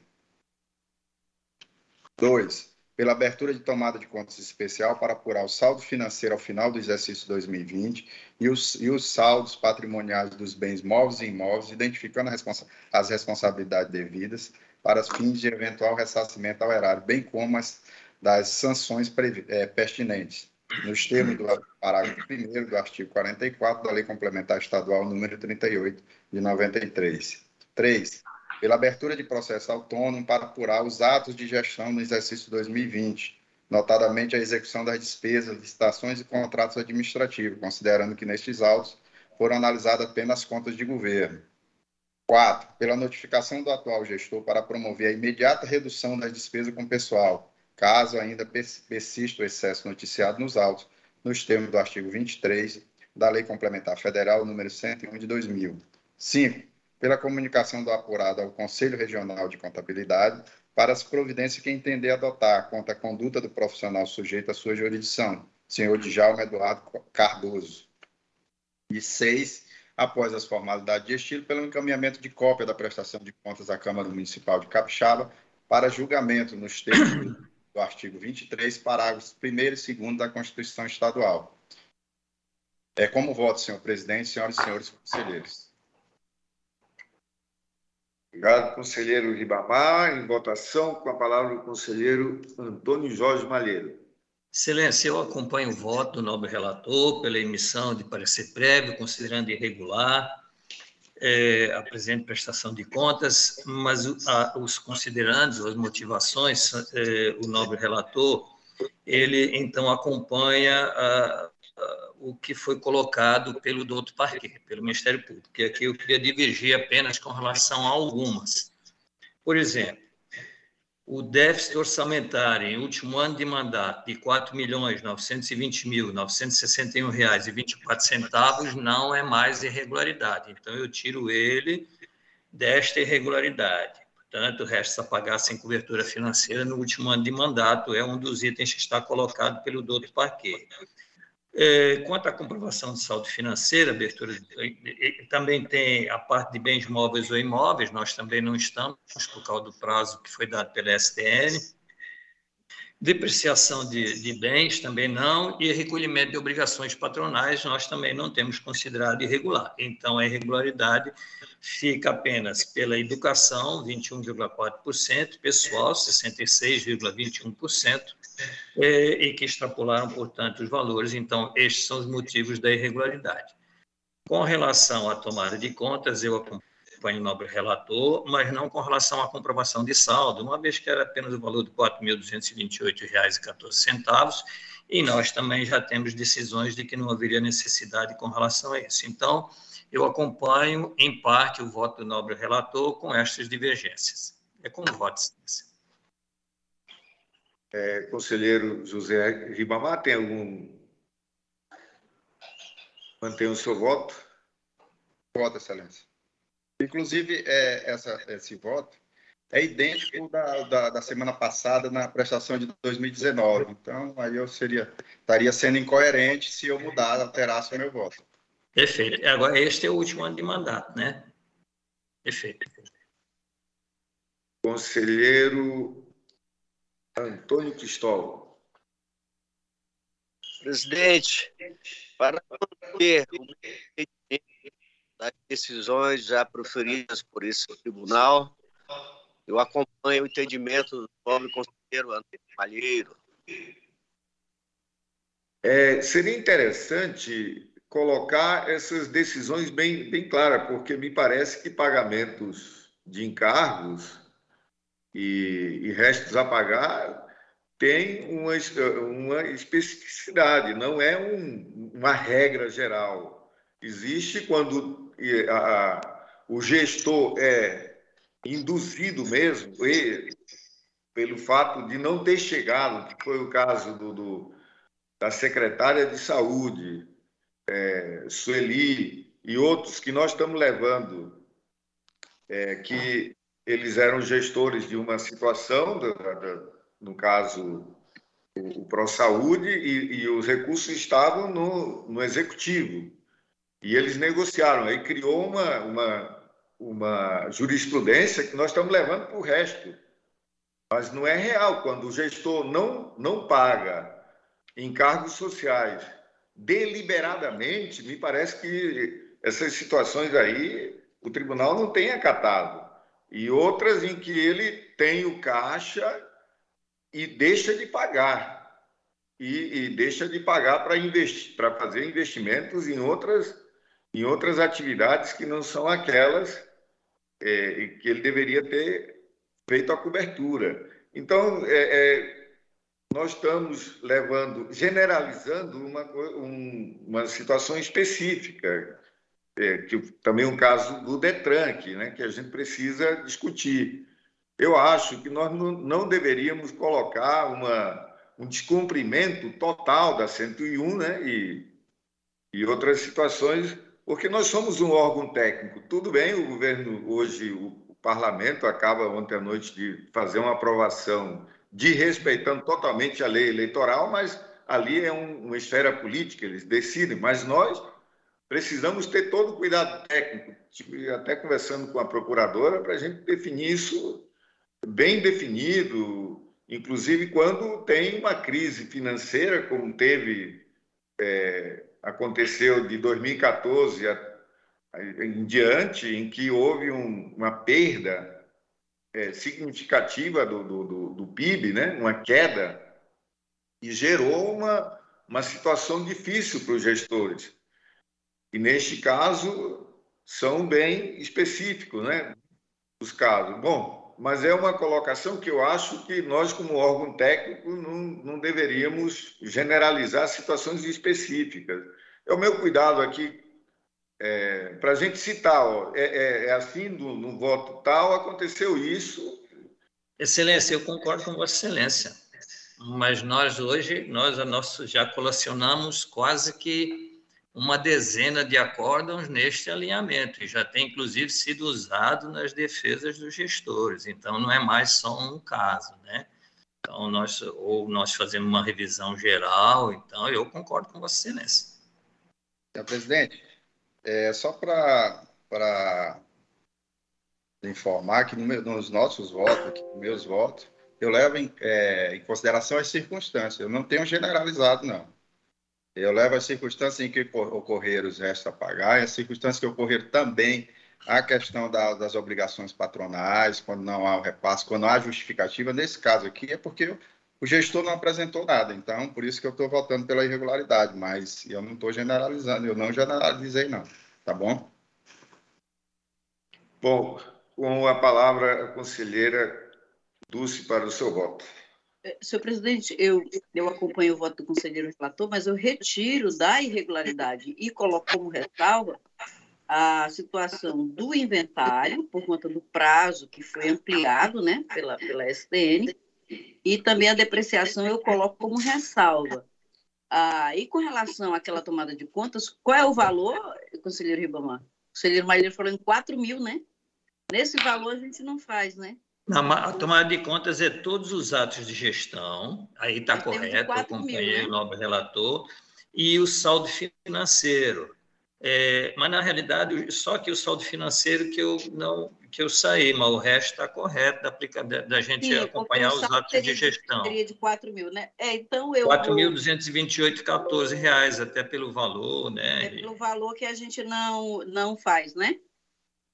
2. Pela abertura de tomada de contas especial para apurar o saldo financeiro ao final do exercício 2020 e os, e os saldos patrimoniais dos bens móveis e imóveis, identificando responsa as responsabilidades devidas para fins de eventual ressarcimento ao erário, bem como as das sanções é, pertinentes, nos termos do parágrafo 1 do artigo 44 da Lei Complementar Estadual número 38 de 93. 3 pela abertura de processo autônomo para apurar os atos de gestão no exercício 2020, notadamente a execução das despesas, licitações e contratos administrativos, considerando que nestes autos foram analisadas apenas as contas de governo. 4. Pela notificação do atual gestor para promover a imediata redução das despesas com pessoal, caso ainda persista o excesso noticiado nos autos, nos termos do artigo 23 da Lei Complementar Federal número 101 de 2000. 5 pela comunicação do apurado ao Conselho Regional de Contabilidade para as providências que entender adotar quanto à conduta do profissional sujeito à sua jurisdição, senhor Djalma Eduardo Cardoso. E seis, após as formalidades de estilo, pelo encaminhamento de cópia da prestação de contas à Câmara Municipal de Capixaba para julgamento nos termos do artigo 23, parágrafos 1 e 2 da Constituição Estadual. É como voto, senhor presidente, senhoras e senhores conselheiros. Obrigado, conselheiro Ribamar. Em votação, com a palavra o conselheiro Antônio Jorge Malheiro. Excelência, eu acompanho o voto do nobre relator pela emissão de parecer prévio, considerando irregular é, a presente prestação de contas, mas a, os considerandos, as motivações, é, o nobre relator, ele então acompanha a, o que foi colocado pelo doutor Parquet, pelo Ministério Público, que aqui eu queria divergir apenas com relação a algumas. Por exemplo, o déficit orçamentário em último ano de mandato de 4.920.961,24 reais e centavos não é mais irregularidade. Então, eu tiro ele desta irregularidade. Portanto, resta pagar sem cobertura financeira no último ano de mandato, é um dos itens que está colocado pelo doutor Parquet. É, quanto à comprovação de saldo financeiro, abertura, também tem a parte de bens móveis ou imóveis, nós também não estamos, por causa do prazo que foi dado pela STN. Depreciação de, de bens também não, e recolhimento de obrigações patronais nós também não temos considerado irregular. Então, a irregularidade fica apenas pela educação, 21,4%, pessoal, 66,21%, é, e que extrapolaram, portanto, os valores. Então, estes são os motivos da irregularidade. Com relação à tomada de contas, eu acompanho o nobre relator, mas não com relação à comprovação de saldo, uma vez que era apenas o valor de R$ 4.228,14, e nós também já temos decisões de que não haveria necessidade com relação a isso. Então, eu acompanho, em parte, o voto do nobre relator com estas divergências. É com voto, excelência. É, conselheiro José Ribamar, tem algum. Mantém o seu voto? Voto, Excelência. Inclusive, é, essa, esse voto é idêntico da, da, da, semana passada na prestação de 2019. Então, aí eu seria, estaria sendo incoerente se eu mudar, alterasse o meu voto. Perfeito. Agora, este é o último ano de mandato, né? Perfeito. Conselheiro Antônio Cristóvão. Presidente, para manter o das decisões já proferidas por esse tribunal, eu acompanho o entendimento do nobre conselheiro Antônio Malheiro. É, seria interessante colocar essas decisões bem, bem claras, porque me parece que pagamentos de encargos e, e restos a pagar tem uma, uma especificidade, não é um, uma regra geral. Existe quando a, a, o gestor é induzido mesmo e, pelo fato de não ter chegado, que foi o caso do, do da secretária de saúde, é, Sueli e outros que nós estamos levando, é, que eles eram gestores de uma situação, da, da, no caso, o, o ProSaúde, e, e os recursos estavam no, no executivo. E eles negociaram, aí criou uma, uma, uma jurisprudência que nós estamos levando para o resto. Mas não é real. Quando o gestor não, não paga encargos sociais deliberadamente, me parece que essas situações aí o tribunal não tem acatado. E outras em que ele tem o caixa e deixa de pagar. E, e deixa de pagar para investir, para fazer investimentos em outras, em outras atividades que não são aquelas é, que ele deveria ter feito a cobertura. Então, é, é, nós estamos levando, generalizando uma, um, uma situação específica, é, que também é um caso do Detran, que, né, que a gente precisa discutir. Eu acho que nós não, não deveríamos colocar uma, um descumprimento total da 101 né, e, e outras situações, porque nós somos um órgão técnico. Tudo bem, o governo hoje, o, o parlamento acaba ontem à noite de fazer uma aprovação de respeitando totalmente a lei eleitoral, mas ali é um, uma esfera política, eles decidem, mas nós precisamos ter todo o cuidado técnico, até conversando com a procuradora, para a gente definir isso bem definido, inclusive quando tem uma crise financeira, como teve, é, aconteceu de 2014 a, em diante, em que houve um, uma perda é, significativa do, do, do, PIB, né? uma queda, e gerou uma, uma situação difícil para os gestores. E neste caso, são bem específicos, né? Os casos. Bom, mas é uma colocação que eu acho que nós, como órgão técnico, não, não deveríamos generalizar situações específicas. É o meu cuidado aqui é, para a gente citar, ó, é, é, é, assim, no, no voto tal, aconteceu isso. Excelência, eu concordo com Vossa Excelência, mas nós hoje, nós nosso, já colecionamos quase que uma dezena de acórdãos neste alinhamento, e já tem inclusive sido usado nas defesas dos gestores, então não é mais só um caso, né? Então, nós, ou nós fazemos uma revisão geral, então eu concordo com Vossa Excelência. Senhor presidente, é, só para informar que no, nos nossos votos, aqui, meus votos, eu levo em, é, em consideração as circunstâncias, eu não tenho generalizado, não. Eu levo as circunstâncias em que ocorreram os restos a pagar, e as circunstâncias que ocorreram também a questão da, das obrigações patronais, quando não há o repasse, quando há justificativa. Nesse caso aqui, é porque o gestor não apresentou nada. Então, por isso que eu estou votando pela irregularidade, mas eu não estou generalizando, eu não generalizei, não. Tá bom? Bom, com a palavra, a conselheira Dulce para o seu voto. É, senhor presidente, eu, eu acompanho o voto do conselheiro relator, mas eu retiro da irregularidade e coloco como ressalva a situação do inventário, por conta do prazo que foi ampliado né, pela, pela STN, e também a depreciação eu coloco como ressalva. Ah, e com relação àquela tomada de contas, qual é o valor, conselheiro Ribamar? O conselheiro Maíra falou em 4 mil, né? Nesse valor a gente não faz, né? a tomada de contas é todos os atos de gestão, aí está correto, né? o nobre relator, e o saldo financeiro. É, mas, na realidade, só que o saldo financeiro que eu não que eu saí, mas o resto está correto da, da, da gente Sim, acompanhar os atos de gestão. Seria de 4 mil, né? É, então eu... 4.228,14 reais, até pelo valor, né? É pelo valor que a gente não, não faz, né?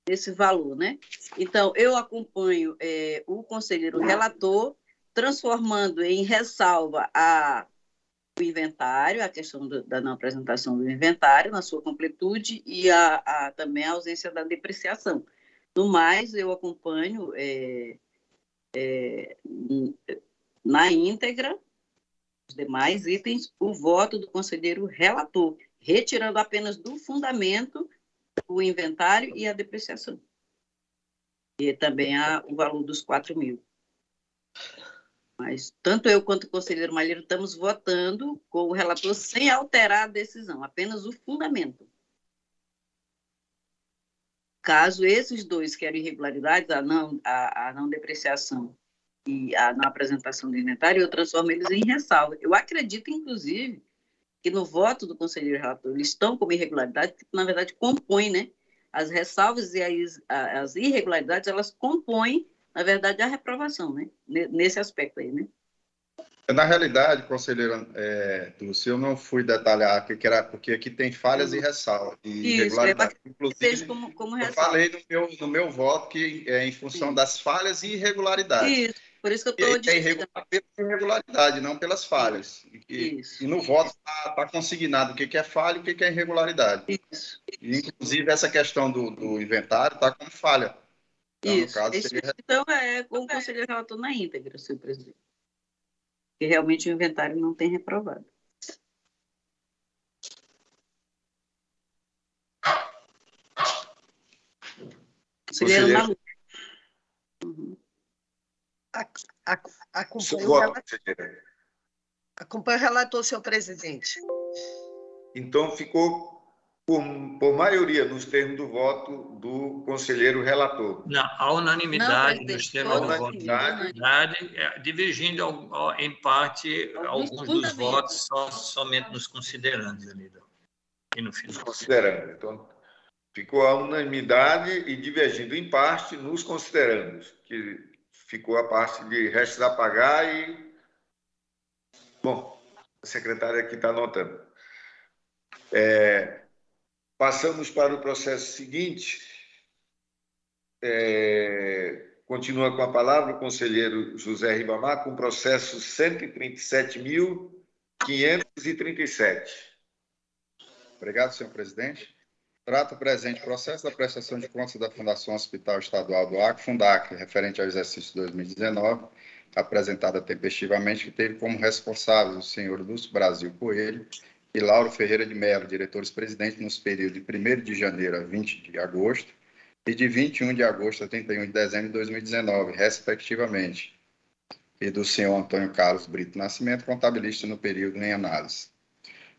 esse valor, né? Então, eu acompanho é, o conselheiro relator, transformando em ressalva a, o inventário, a questão do, da não apresentação do inventário na sua completude e a, a, também a ausência da depreciação. No mais, eu acompanho é, é, na íntegra os demais itens o voto do conselheiro relator, retirando apenas do fundamento o inventário e a depreciação. E também o valor dos 4 mil. Mas tanto eu quanto o conselheiro Malheiro estamos votando com o relator sem alterar a decisão, apenas o fundamento. Caso esses dois querem irregularidades, a não, a, a não depreciação e a não apresentação do inventário, eu transformo eles em ressalva. Eu acredito, inclusive, que no voto do conselheiro relator eles estão como irregularidade, que na verdade compõem, né? As ressalvas e as, as irregularidades, elas compõem na verdade, a reprovação, né? Nesse aspecto aí, né? Na realidade, conselheiro é, Lúcio, eu não fui detalhar que era, porque aqui tem falhas e ressalvas. E Isso, irregularidades. é Inclusive, como, como eu falei no meu, no meu voto que é em função das falhas e irregularidades. Isso, por isso que eu estou é dizendo. pela irregularidade, não pelas falhas. E, Isso. e no voto está consignado o que, que é falha e o que, que é irregularidade. Isso, E, inclusive, essa questão do, do inventário está como falha. Então, isso. caso, seria- Então, é como o conselheiro relatou na íntegra, senhor presidente. Que realmente o inventário não tem reprovado. Conselheiro Conselheiro. Malu. Uhum. Acompanho o voto, rela- conselheira. acompanho o relator, senhor presidente. Então, ficou por, por maioria nos termos do voto do conselheiro relator. Não, a unanimidade Não, nos termos do voto. Unanimidade, é, divergindo em parte Alguns alguns dos votos, só, somente nos considerando ali. do- E no final. Considerando. Então, ficou a unanimidade e divergindo em parte nos considerandos, que ficou a parte de restos a pagar e. Bom, a secretária aqui está anotando. É, passamos para o processo seguinte. É, continua com a palavra o conselheiro José Ribamar, com o processo 137.537. Obrigado, senhor presidente. Trata o presente processo da prestação de contas da Fundação Hospital Estadual do Acre, Fundac, referente ao exercício 2019, apresentada tempestivamente, que teve como responsáveis o senhor Lúcio Brasil Coelho e Lauro Ferreira de Mello, diretores-presidentes, nos períodos de 1 de janeiro a 20 de agosto e de 21 de agosto a 31 de dezembro de 2019, respectivamente, e do senhor Antônio Carlos Brito Nascimento, contabilista no período em análise.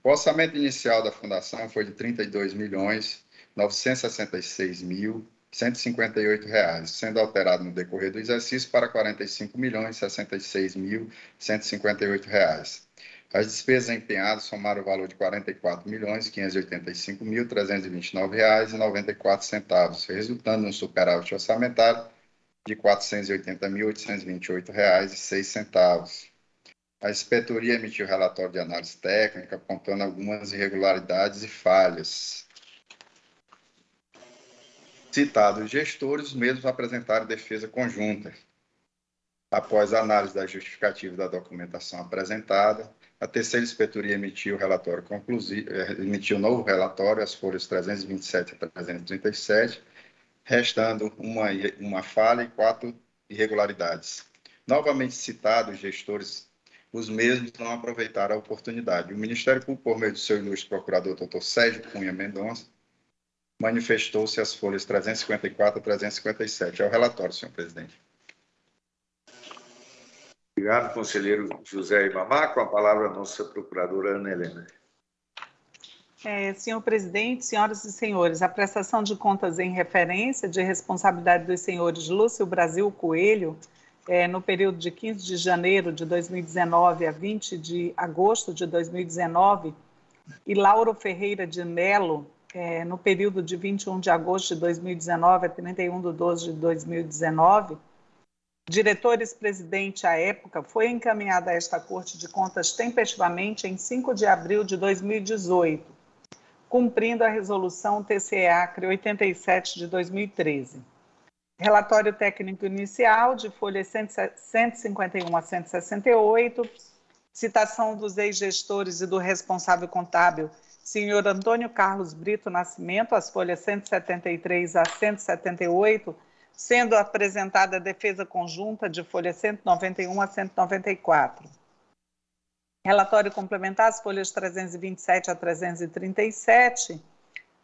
O orçamento inicial da fundação foi de R$ 32 milhões 966 mil 158 reais, sendo alterado no decorrer do exercício para R$ 45 milhões 66 mil 158 reais. As despesas empenhadas somaram o valor de R$ 44 milhões 585 mil 329 reais e 94 centavos, resultando num superávit orçamentário de R$ 480 mil 828 reais e 6 centavos. A inspetoria emitiu relatório de análise técnica, apontando algumas irregularidades e falhas. Citados os gestores, os mesmos apresentaram defesa conjunta. Após a análise da justificativa da documentação apresentada, a terceira inspetoria emitiu o relatório conclusivo, eh, emitiu novo relatório, as folhas 327 a 337, restando uma, uma falha e quatro irregularidades. Novamente citados, os gestores os mesmos não aproveitaram a oportunidade. O Ministério Público, por meio do seu ilustre procurador, doutor Sérgio Cunha Mendonça, manifestou-se as folhas 354 a 357. É o relatório, senhor presidente. Obrigado, conselheiro José Ibamá. Com a palavra, a nossa procuradora Ana Helena. É, senhor presidente, senhoras e senhores, a prestação de contas em referência de responsabilidade dos senhores Lúcio Brasil Coelho, é, no período de 15 de janeiro de 2019 a 20 de agosto de 2019, e Lauro Ferreira de Melo, é, no período de 21 de agosto de 2019 a 31 de 12 de 2019, diretores-presidente à época, foi encaminhada a esta Corte de Contas tempestivamente em 5 de abril de 2018, cumprindo a resolução TCE Acre 87 de 2013. Relatório técnico inicial, de folhas 151 a 168, citação dos ex-gestores e do responsável contábil, senhor Antônio Carlos Brito Nascimento, as folhas 173 a 178, sendo apresentada a defesa conjunta de folha 191 a 194. Relatório complementar, as folhas 327 a 337,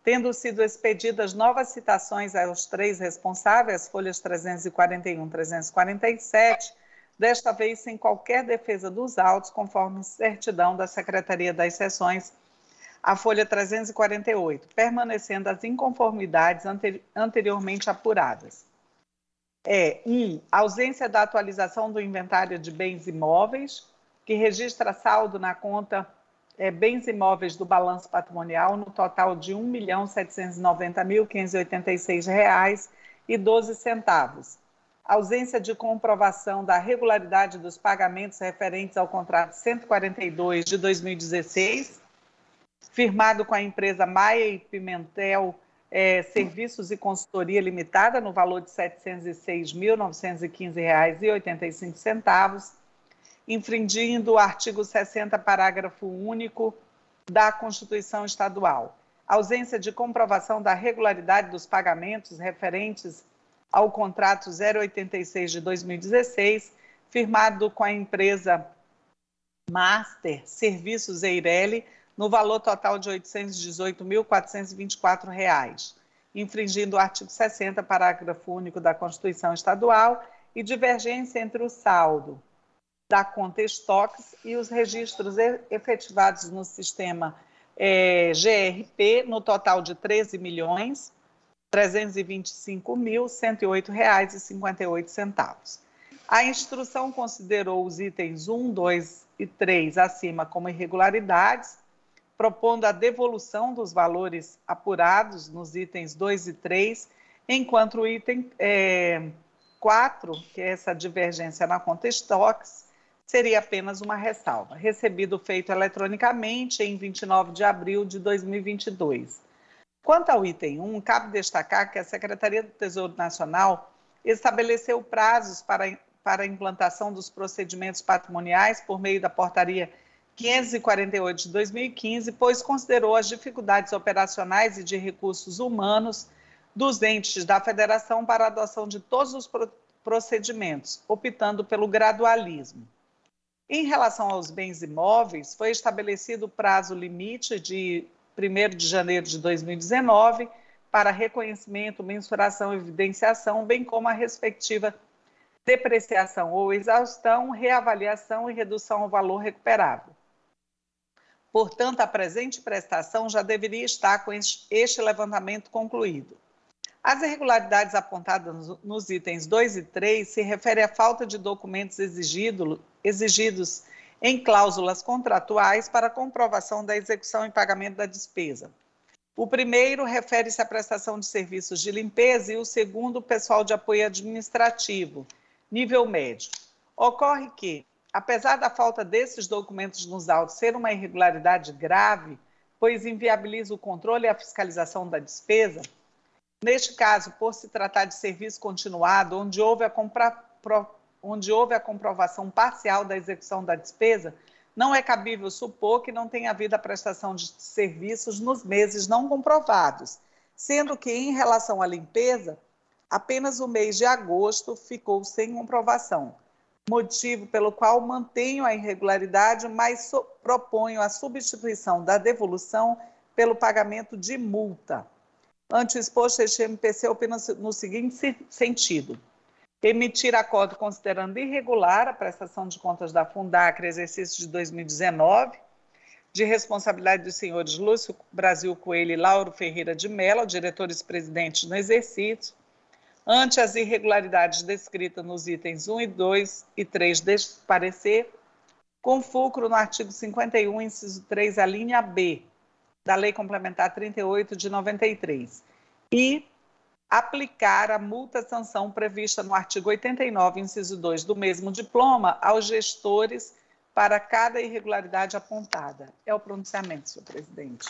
tendo sido expedidas novas citações aos três responsáveis, folhas 341 e 347, desta vez sem qualquer defesa dos autos, conforme certidão da Secretaria das Seções, a folha 348, permanecendo as inconformidades anteri anteriormente apuradas. É, 1. Um, ausência da atualização do inventário de bens imóveis, que registra saldo na conta é, bens imóveis do balanço patrimonial no total de R$ 1.790.586,12, ausência de comprovação da regularidade dos pagamentos referentes ao contrato 142 de 2016, firmado com a empresa Maia e Pimentel é, Serviços e Consultoria Limitada, no valor de R$ 706.915,85, infringindo o artigo 60, parágrafo único da Constituição Estadual. Ausência de comprovação da regularidade dos pagamentos referentes ao contrato 086 de 2016, firmado com a empresa Master Serviços Eireli, no valor total de R$ 818.424, infringindo o artigo 60, parágrafo único da Constituição Estadual, e divergência entre o saldo da conta estoques e os registros efetivados no sistema é, GRP, no total de R$ 13 milhões R$ 325.108,58. A instrução considerou os itens 1, 2 e 3 acima como irregularidades, propondo a devolução dos valores apurados nos itens 2 e 3, enquanto o item é, 4, que é essa divergência na conta estoques, seria apenas uma ressalva. Recebido feito eletronicamente em 29 de abril de 2022. Quanto ao item 1, cabe destacar que a Secretaria do Tesouro Nacional estabeleceu prazos para, para a implantação dos procedimentos patrimoniais por meio da portaria 548 de 2015, pois considerou as dificuldades operacionais e de recursos humanos dos entes da federação para a adoção de todos os procedimentos, optando pelo gradualismo. Em relação aos bens imóveis, foi estabelecido o prazo limite de 1 de janeiro de 2019, para reconhecimento, mensuração e evidenciação, bem como a respectiva depreciação ou exaustão, reavaliação e redução ao valor recuperável. Portanto, a presente prestação já deveria estar com este levantamento concluído. As irregularidades apontadas nos itens 2 e 3 se referem à falta de documentos exigido, exigidos em cláusulas contratuais para comprovação da execução e pagamento da despesa. O primeiro refere-se à prestação de serviços de limpeza e o segundo, pessoal de apoio administrativo, nível médio. Ocorre que, apesar da falta desses documentos nos autos ser uma irregularidade grave, pois inviabiliza o controle e a fiscalização da despesa, neste caso, por se tratar de serviço continuado, onde houve a compra, onde houve a comprovação parcial da execução da despesa, não é cabível supor que não tenha havido a prestação de serviços nos meses não comprovados, sendo que, em relação à limpeza, apenas o mês de agosto ficou sem comprovação, motivo pelo qual mantenho a irregularidade, mas so proponho a substituição da devolução pelo pagamento de multa. Ante exposto, este MPC opina no seguinte sentido emitir acordo considerando irregular a prestação de contas da Fundacre exercício de 2019, de responsabilidade dos senhores Lúcio Brasil Coelho e Lauro Ferreira de Mello, diretores presidentes no exercício, ante as irregularidades descritas nos itens 1 e 2 e 3 deste parecer, com fulcro no artigo 51, inciso 3, a linha B, da Lei Complementar 38 de 93, e aplicar a multa-sanção prevista no artigo 89, inciso 2 do mesmo diploma aos gestores para cada irregularidade apontada. É o pronunciamento, senhor presidente.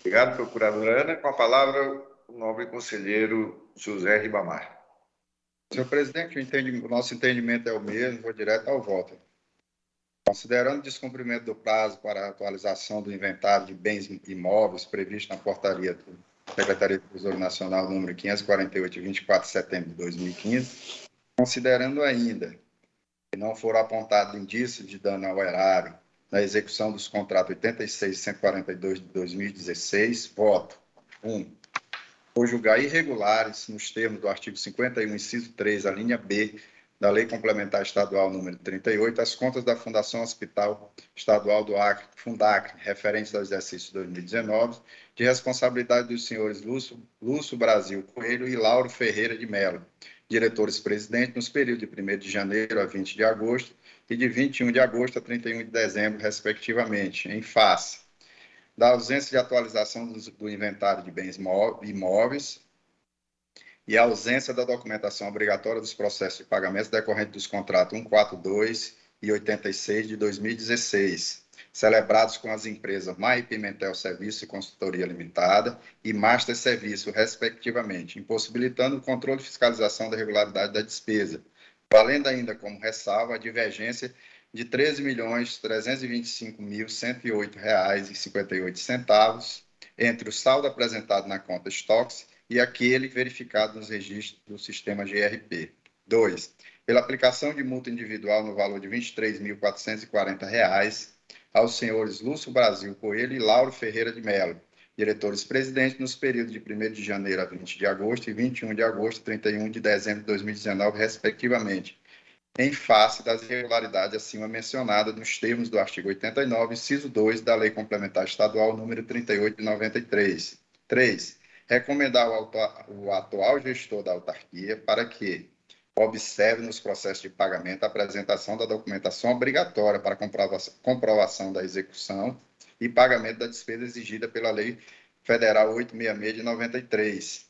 Obrigado, procuradora Ana. Com a palavra, o nobre conselheiro José Ribamar. Senhor presidente, o, o nosso entendimento é o mesmo, vou direto ao voto. Considerando o descumprimento do prazo para a atualização do inventário de bens imóveis previsto na portaria Secretaria do Tesouro Nacional, número 548, de 24 de setembro de 2015, considerando ainda que não foram apontados indícios de dano ao erário na execução dos contratos 86 e 142 de 2016, voto 1. Um, julgar irregulares, nos termos do artigo 51, inciso 3, a linha B da Lei Complementar Estadual número 38, as contas da Fundação Hospital Estadual do Acre, Fundacre, referentes ao exercício 2019, de responsabilidade dos senhores Lúcio, Lúcio Brasil Coelho e Lauro Ferreira de Mello, diretores-presidentes, nos períodos de 1 de janeiro a 20 de agosto e de 21 de agosto a 31 de dezembro, respectivamente, em face da ausência de atualização do, inventário de bens imóveis, e a ausência da documentação obrigatória dos processos de pagamento decorrente dos contratos 142 e 86 de 2016, celebrados com as empresas Mai Pimentel Serviço e Consultoria Limitada e Master Serviço, respectivamente, impossibilitando o controle e fiscalização da regularidade da despesa, valendo ainda como ressalva a divergência de R$ 13.325.108,58 entre o saldo apresentado na conta estoques e aquele verificado nos registros do sistema GRP. 2. Pela aplicação de multa individual no valor de R$ 23.440 aos senhores Lúcio Brasil Coelho e Lauro Ferreira de Mello, diretores-presidentes nos períodos de 1 de janeiro a 20 de agosto e 21 de agosto e 31 de dezembro de 2019, respectivamente, em face das irregularidades acima mencionadas nos termos do artigo 89, inciso 2 da Lei Complementar Estadual número 38 de 93. 3. Recomendar o atual gestor da autarquia para que observe nos processos de pagamento a apresentação da documentação obrigatória para comprovação da execução e pagamento da despesa exigida pela Lei Federal 866 de 93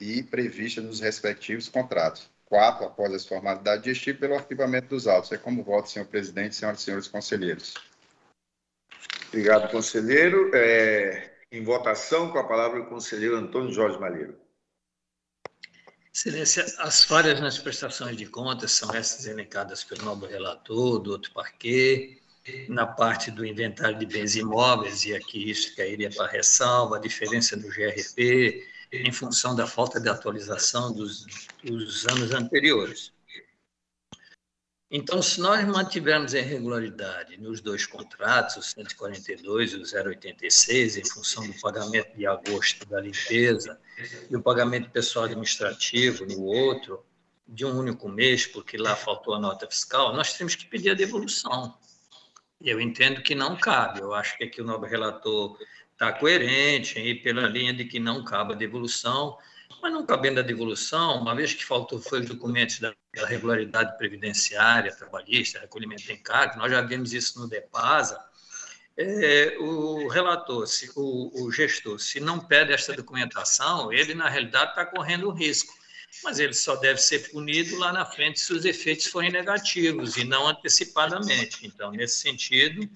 e prevista nos respectivos contratos. Quatro, após as formalidades de estilo, pelo arquivamento dos autos. É como voto, senhor presidente, senhoras e senhores conselheiros. Obrigado, conselheiro. É, em votação, com a palavra o conselheiro Antônio Jorge Malheiro. Excelência, as falhas nas prestações de contas são essas elencadas pelo nobre relator, do outro parquê, na parte do inventário de bens imóveis, e aqui isso cairia para ressalva, a diferença do GRP, em função da falta de atualização dos, dos anos anteriores. Então, se nós mantivermos a irregularidade nos dois contratos, o 142 e o 086, em função do pagamento de agosto da limpeza e o pagamento pessoal administrativo no outro, de um único mês, porque lá faltou a nota fiscal, nós temos que pedir a devolução. Eu entendo que não cabe. Eu acho que aqui o novo relator está coerente aí pela linha de que não cabe a devolução mas não cabendo a devolução, uma vez que faltou foi os documentos da regularidade previdenciária, trabalhista, recolhimento de encargo, nós já vimos isso no DEPASA, é, o relator, se, o, o, gestor, se não pede esta documentação, ele, na realidade, está correndo risco. Mas ele só deve ser punido lá na frente se os efeitos forem negativos e não antecipadamente. Então, nesse sentido,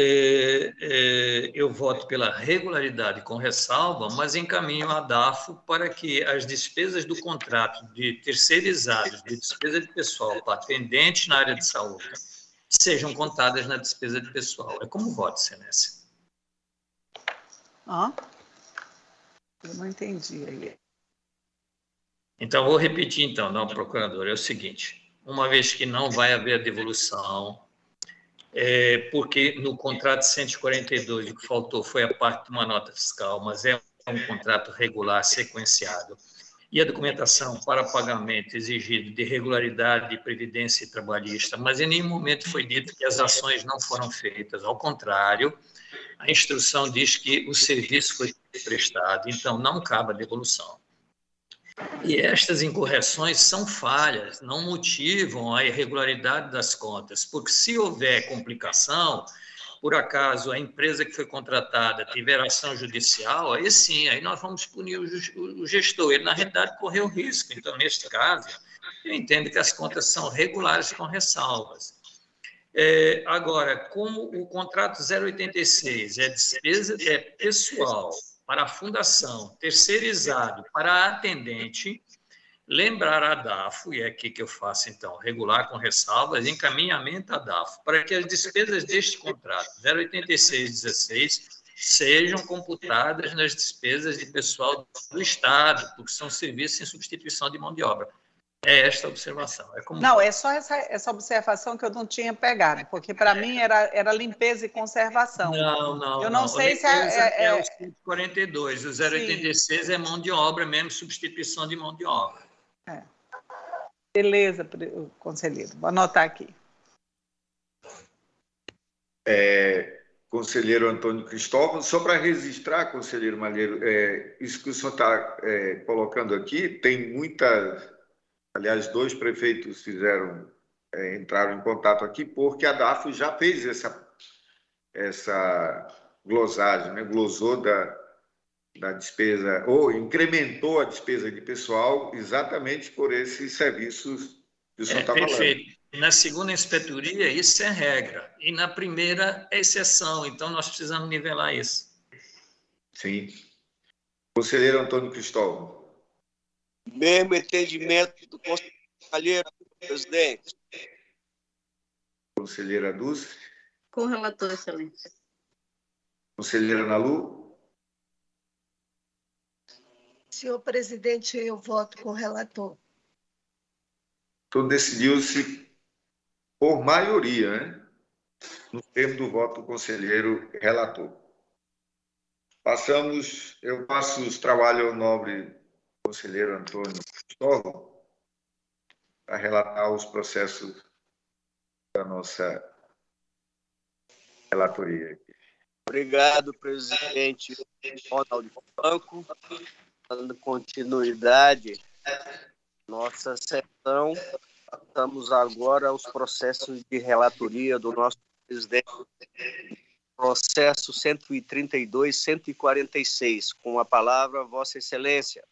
é, é, eu voto pela regularidade com ressalva, mas encaminho a DAFO para que as despesas do contrato de terceirizados, de despesa de pessoal atendente na área de saúde, sejam contadas na despesa de pessoal. É como voto, Excelência. Ah, eu não entendi aí. Então, vou repetir, então, não, procurador, é o seguinte, uma vez que não vai haver devolução, é, porque no contrato 142 o que faltou foi a parte de uma nota fiscal, mas é um contrato regular sequenciado. E a documentação para pagamento exigido de regularidade de previdência trabalhista, mas em nenhum momento foi dito que as ações não foram feitas. Ao contrário, a instrução diz que o serviço foi prestado, então não cabe a devolução. E estas incorreções são falhas, não motivam a irregularidade das contas, porque se houver complicação, por acaso a empresa que foi contratada tiver ação judicial, aí sim, aí nós vamos punir o gestor. Ele, na realidade, correu risco. Então, neste caso, eu entendo que as contas são regulares com ressalvas. É, agora, como o contrato 086 é despesa é pessoal para a fundação, terceirizado para a atendente, lembrar a DAFO, e é aqui que eu faço, então, regular com ressalvas, encaminhamento à DAFO, para que as despesas deste contrato, 08616, sejam computadas nas despesas de pessoal do Estado, porque são serviços em substituição de mão de obra. É esta observação. É como... Não, é só essa, essa observação que eu não tinha pegado, porque para mim era, era limpeza e conservação. Não, não. Eu não, não. sei se é, é, é, o 142, o 086 Sim. é mão de obra mesmo, substituição de mão de obra. É. Beleza, conselheiro. Vou anotar aqui. É, conselheiro Antônio Cristóvão, só para registrar, conselheiro Malheiro, é, isso que o senhor está é, colocando aqui tem muita Aliás, dois prefeitos fizeram, é, entraram em contato aqui porque a DAFO já fez essa, essa glosagem, né? glosou da, da despesa, ou incrementou a despesa de pessoal exatamente por esses serviços que o senhor está é, falando. Perfeito. Na segunda inspetoria, isso é regra. E na primeira, é exceção. Então, nós precisamos nivelar isso. Sim. Conselheiro Antônio Cristóvão. Mesmo entendimento do conselheiro, presidente. Conselheira Dulce. Com o relator, excelência. Conselheira Nalu. Senhor presidente, eu voto com o relator. Então, decidiu-se por maioria, né? no termo do voto do conselheiro relator. Passamos, eu passo os trabalhos ao nobre conselheiro Antônio Cristóvão a relatar os processos da nossa relatoria. Obrigado, presidente Ronaldo Banco, dando continuidade nossa sessão. Estamos agora aos processos de relatoria do nosso presidente, processo 132, 146. Com a palavra, Vossa Excelência.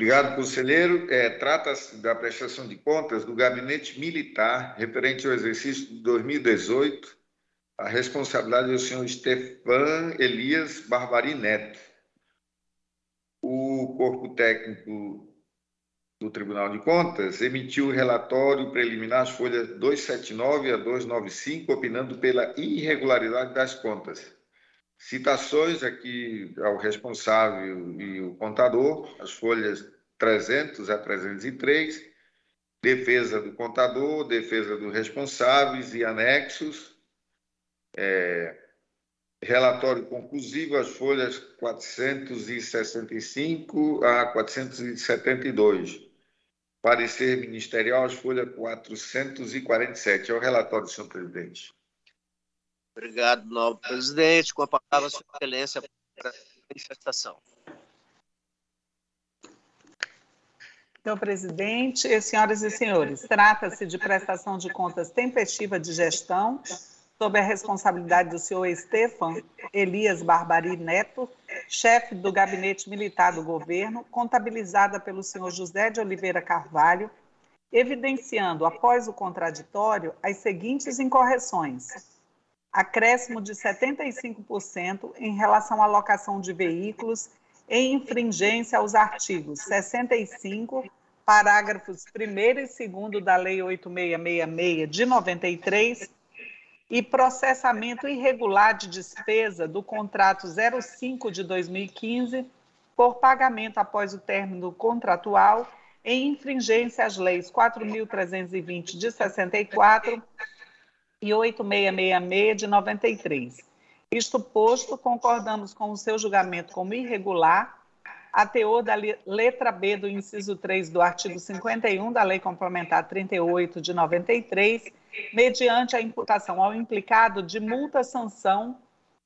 Obrigado, conselheiro. É, Trata-se da prestação de contas do gabinete militar referente ao exercício de 2018. A responsabilidade é do senhor Stefan Elias Barbari Neto. O corpo técnico do Tribunal de Contas emitiu o relatório preliminar, as folhas 279 a 295, opinando pela irregularidade das contas. Citações aqui ao responsável e o contador, as folhas 300 a 303, defesa do contador, defesa dos responsáveis e anexos, é, relatório conclusivo, as folhas 465 a 472. Parecer ministerial, as folhas 447. É o relatório, senhor presidente. Obrigado, nobre presidente. Com a palavra, Sua Excelência, para a manifestação. Senhor presidente, senhoras e senhores, trata-se de prestação de contas tempestiva de gestão sob a responsabilidade do senhor Estefan Elias Barbari Neto, chefe do Gabinete Militar do Governo, contabilizada pelo senhor José de Oliveira Carvalho, evidenciando, após o contraditório, as seguintes incorreções acréscimo de 75% em relação à locação de veículos em infringência aos artigos 65, parágrafos 1 e 2 da Lei 8666 de 93 e processamento irregular de despesa do contrato 05 de 2015 por pagamento após o término contratual em infringência às leis 4.320 de 64 e 8666 de 93. Isto posto, concordamos com o seu julgamento como irregular, a teor da letra B do inciso 3 do artigo 51 da Lei Complementar 38 de 93, mediante a imputação ao implicado de multa-sanção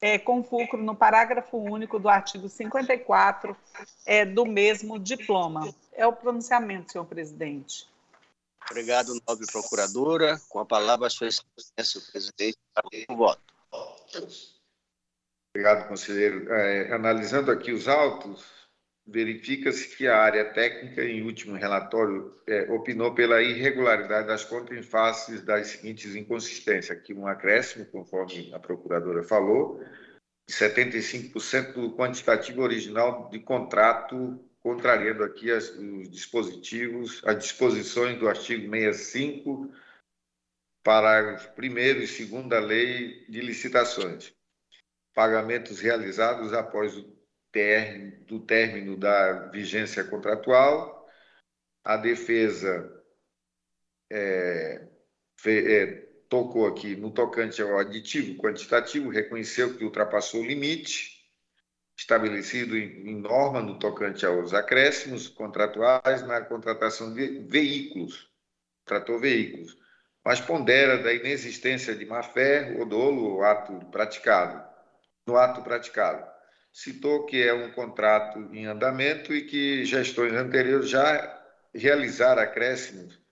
é, com fulcro no parágrafo único do artigo 54 é, do mesmo diploma. É o pronunciamento, senhor presidente. Obrigado, nobre procuradora. Com a palavra, a sua excelência, o presidente, o voto. Obrigado, conselheiro. É, analisando aqui os autos, verifica-se que a área técnica, em último relatório, é, opinou pela irregularidade das contas em face das seguintes inconsistências. Aqui um acréscimo, conforme a procuradora falou, de 75% do quantitativo original de contrato contrariando aqui as, os dispositivos, as disposições do artigo 65, parágrafo 1 e 2 da Lei de Licitações. Pagamentos realizados após o ter, do término da vigência contratual, a defesa é, fe, é, tocou aqui no tocante ao aditivo quantitativo, reconheceu que ultrapassou o limite, estabelecido em norma no tocante aos acréscimos contratuais na contratação de veículos, tratou veículos, mas pondera da inexistência de má-fé ou dolo ou ato praticado, no ato praticado. Citou que é um contrato em andamento e que gestões anteriores já realizaram acréscimos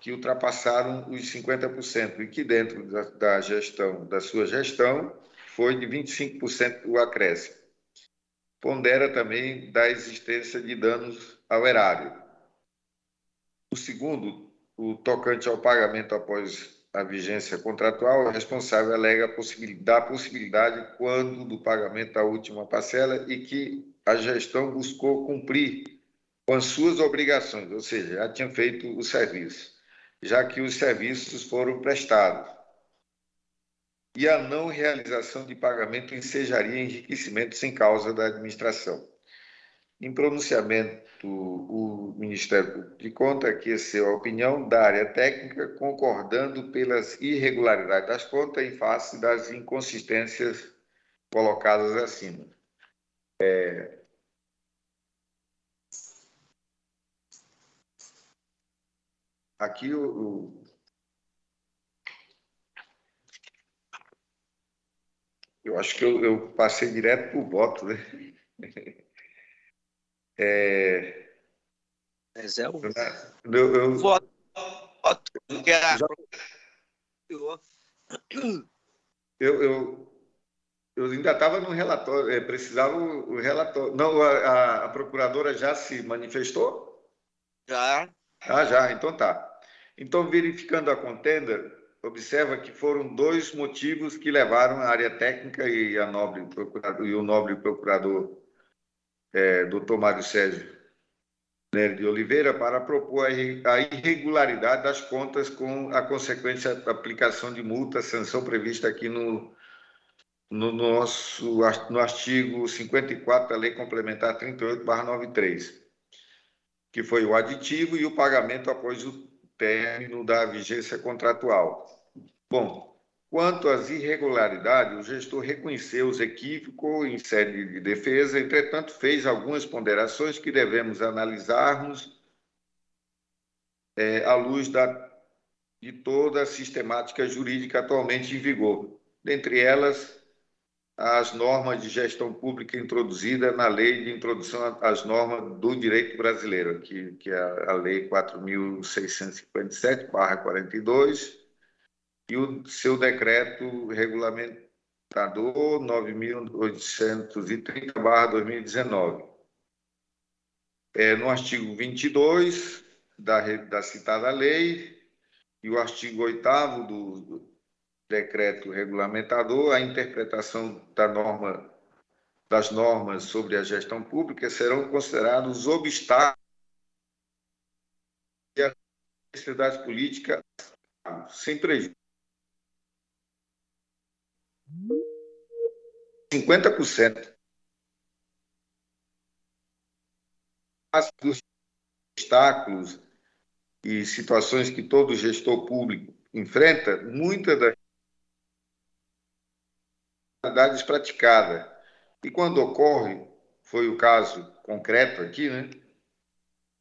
que ultrapassaram os 50% e que dentro da, da gestão, da sua gestão, foi de 25% o acréscimo. Pondera também da existência de danos ao erário. O segundo, o tocante ao pagamento após a vigência contratual, o responsável alega a possibilidade, da possibilidade quando do pagamento da última parcela e que a gestão buscou cumprir com as suas obrigações, ou seja, já tinha feito o serviço, já que os serviços foram prestados. E a não realização de pagamento ensejaria enriquecimento sem causa da administração. Em pronunciamento, o Ministério de Contas aqueceu a opinião da área técnica, concordando pelas irregularidades das contas em face das inconsistências colocadas acima. É... Aqui o, Eu acho que eu, eu passei direto para o voto, né? É... Mas é o. Eu, eu... Voto. Voto. Já... Eu, eu, eu ainda estava no relatório, é, precisava o, o relatório. Não, a, a, procuradora já se manifestou? Já. Ah, já, então tá. Então, verificando a contenda, observa que foram dois motivos que levaram a área técnica e, a nobre e o nobre procurador é, doutor Mário Sérgio Nery de Oliveira para propor a irregularidade das contas com a consequente aplicação de multa, sanção prevista aqui no, no nosso no artigo 54 da Lei Complementar 38/93, que foi o aditivo e o pagamento após o término da vigência contratual. Bom, Quanto às irregularidades, o gestor reconheceu os equívocos em sede de defesa, entretanto, fez algumas ponderações que devemos analisarmos é, à luz da, de toda a sistemática jurídica atualmente em vigor. Dentre elas, as normas de gestão pública introduzidas na Lei de Introdução às Normas do Direito Brasileiro, que, que é a Lei 4.657-42, e o seu decreto regulamentador 9.830-2019. É, no artigo 22 da, da citada lei e o artigo 8 do, do decreto regulamentador, a interpretação da norma, das normas sobre a gestão pública serão considerados obstáculos à necessidade política sem prejuízo. 50% dos obstáculos e situações que todo gestor público enfrenta, muitas das atividades praticadas. E quando ocorre, foi o caso concreto aqui, né?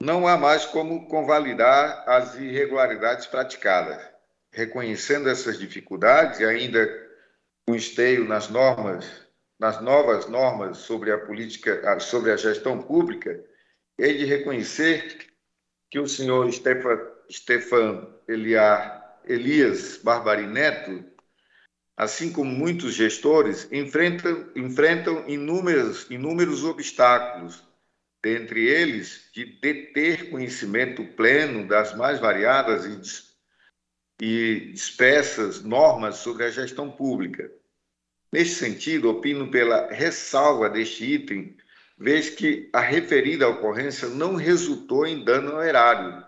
não há mais como convalidar as irregularidades praticadas. Reconhecendo essas dificuldades ainda com esteio nas normas, nas novas normas sobre a política, sobre a gestão pública, é de reconhecer que o senhor Stefan, Eliar, Elias Barbari Neto, assim como muitos gestores, enfrentam, enfrentam inúmeros, inúmeros obstáculos, dentre eles de deter conhecimento pleno das mais variadas e e dispersas normas sobre a gestão pública. Neste sentido, opino pela ressalva deste item, vez que a referida ocorrência não resultou em dano ao erário,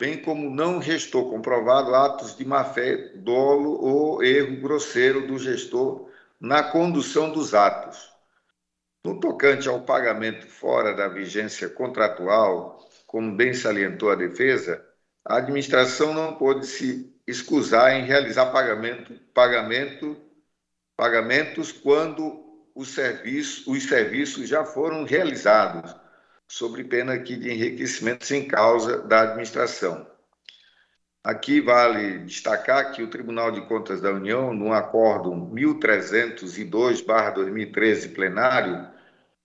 bem como não restou comprovado atos de má-fé, dolo ou erro grosseiro do gestor na condução dos atos. No tocante ao pagamento fora da vigência contratual, como bem salientou a defesa, a administração não pôde se escusar em realizar pagamento, pagamento, pagamentos quando os serviços, os serviços já foram realizados, sob pena aqui de enriquecimento sem causa da administração. Aqui vale destacar que o Tribunal de Contas da União, no Acórdão 1302-2013 plenário,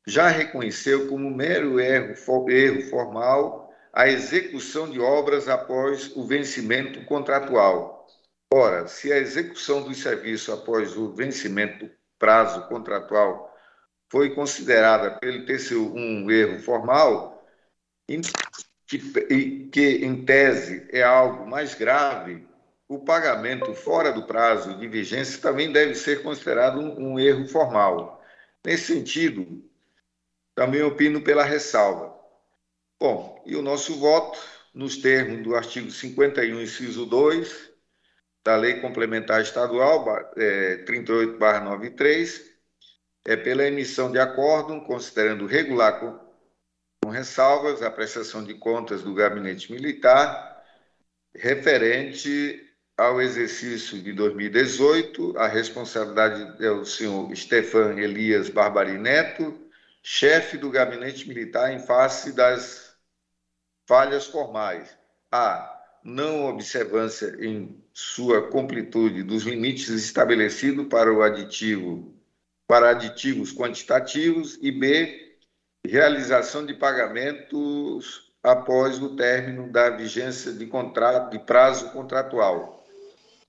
já reconheceu como mero erro, erro formal a execução de obras após o vencimento contratual. Ora, se a execução do serviço após o vencimento prazo contratual foi considerada, pelo ter um erro formal, que, que em tese é algo mais grave, o pagamento fora do prazo de vigência também deve ser considerado um, um erro formal. Nesse sentido, também opino pela ressalva. Bom, e o nosso voto, nos termos do artigo 51, inciso 2, da Lei Complementar Estadual é, 38-93, é pela emissão de acórdão, considerando regular com, com ressalvas a prestação de contas do Gabinete Militar, referente ao exercício de 2018, a responsabilidade é o senhor Stefan Elias Barbari Neto, chefe do Gabinete Militar em face das falhas formais. A. Não observância em sua completude dos limites estabelecidos para o aditivo para aditivos quantitativos e B, realização de pagamentos após o término da vigência de contrato de prazo contratual.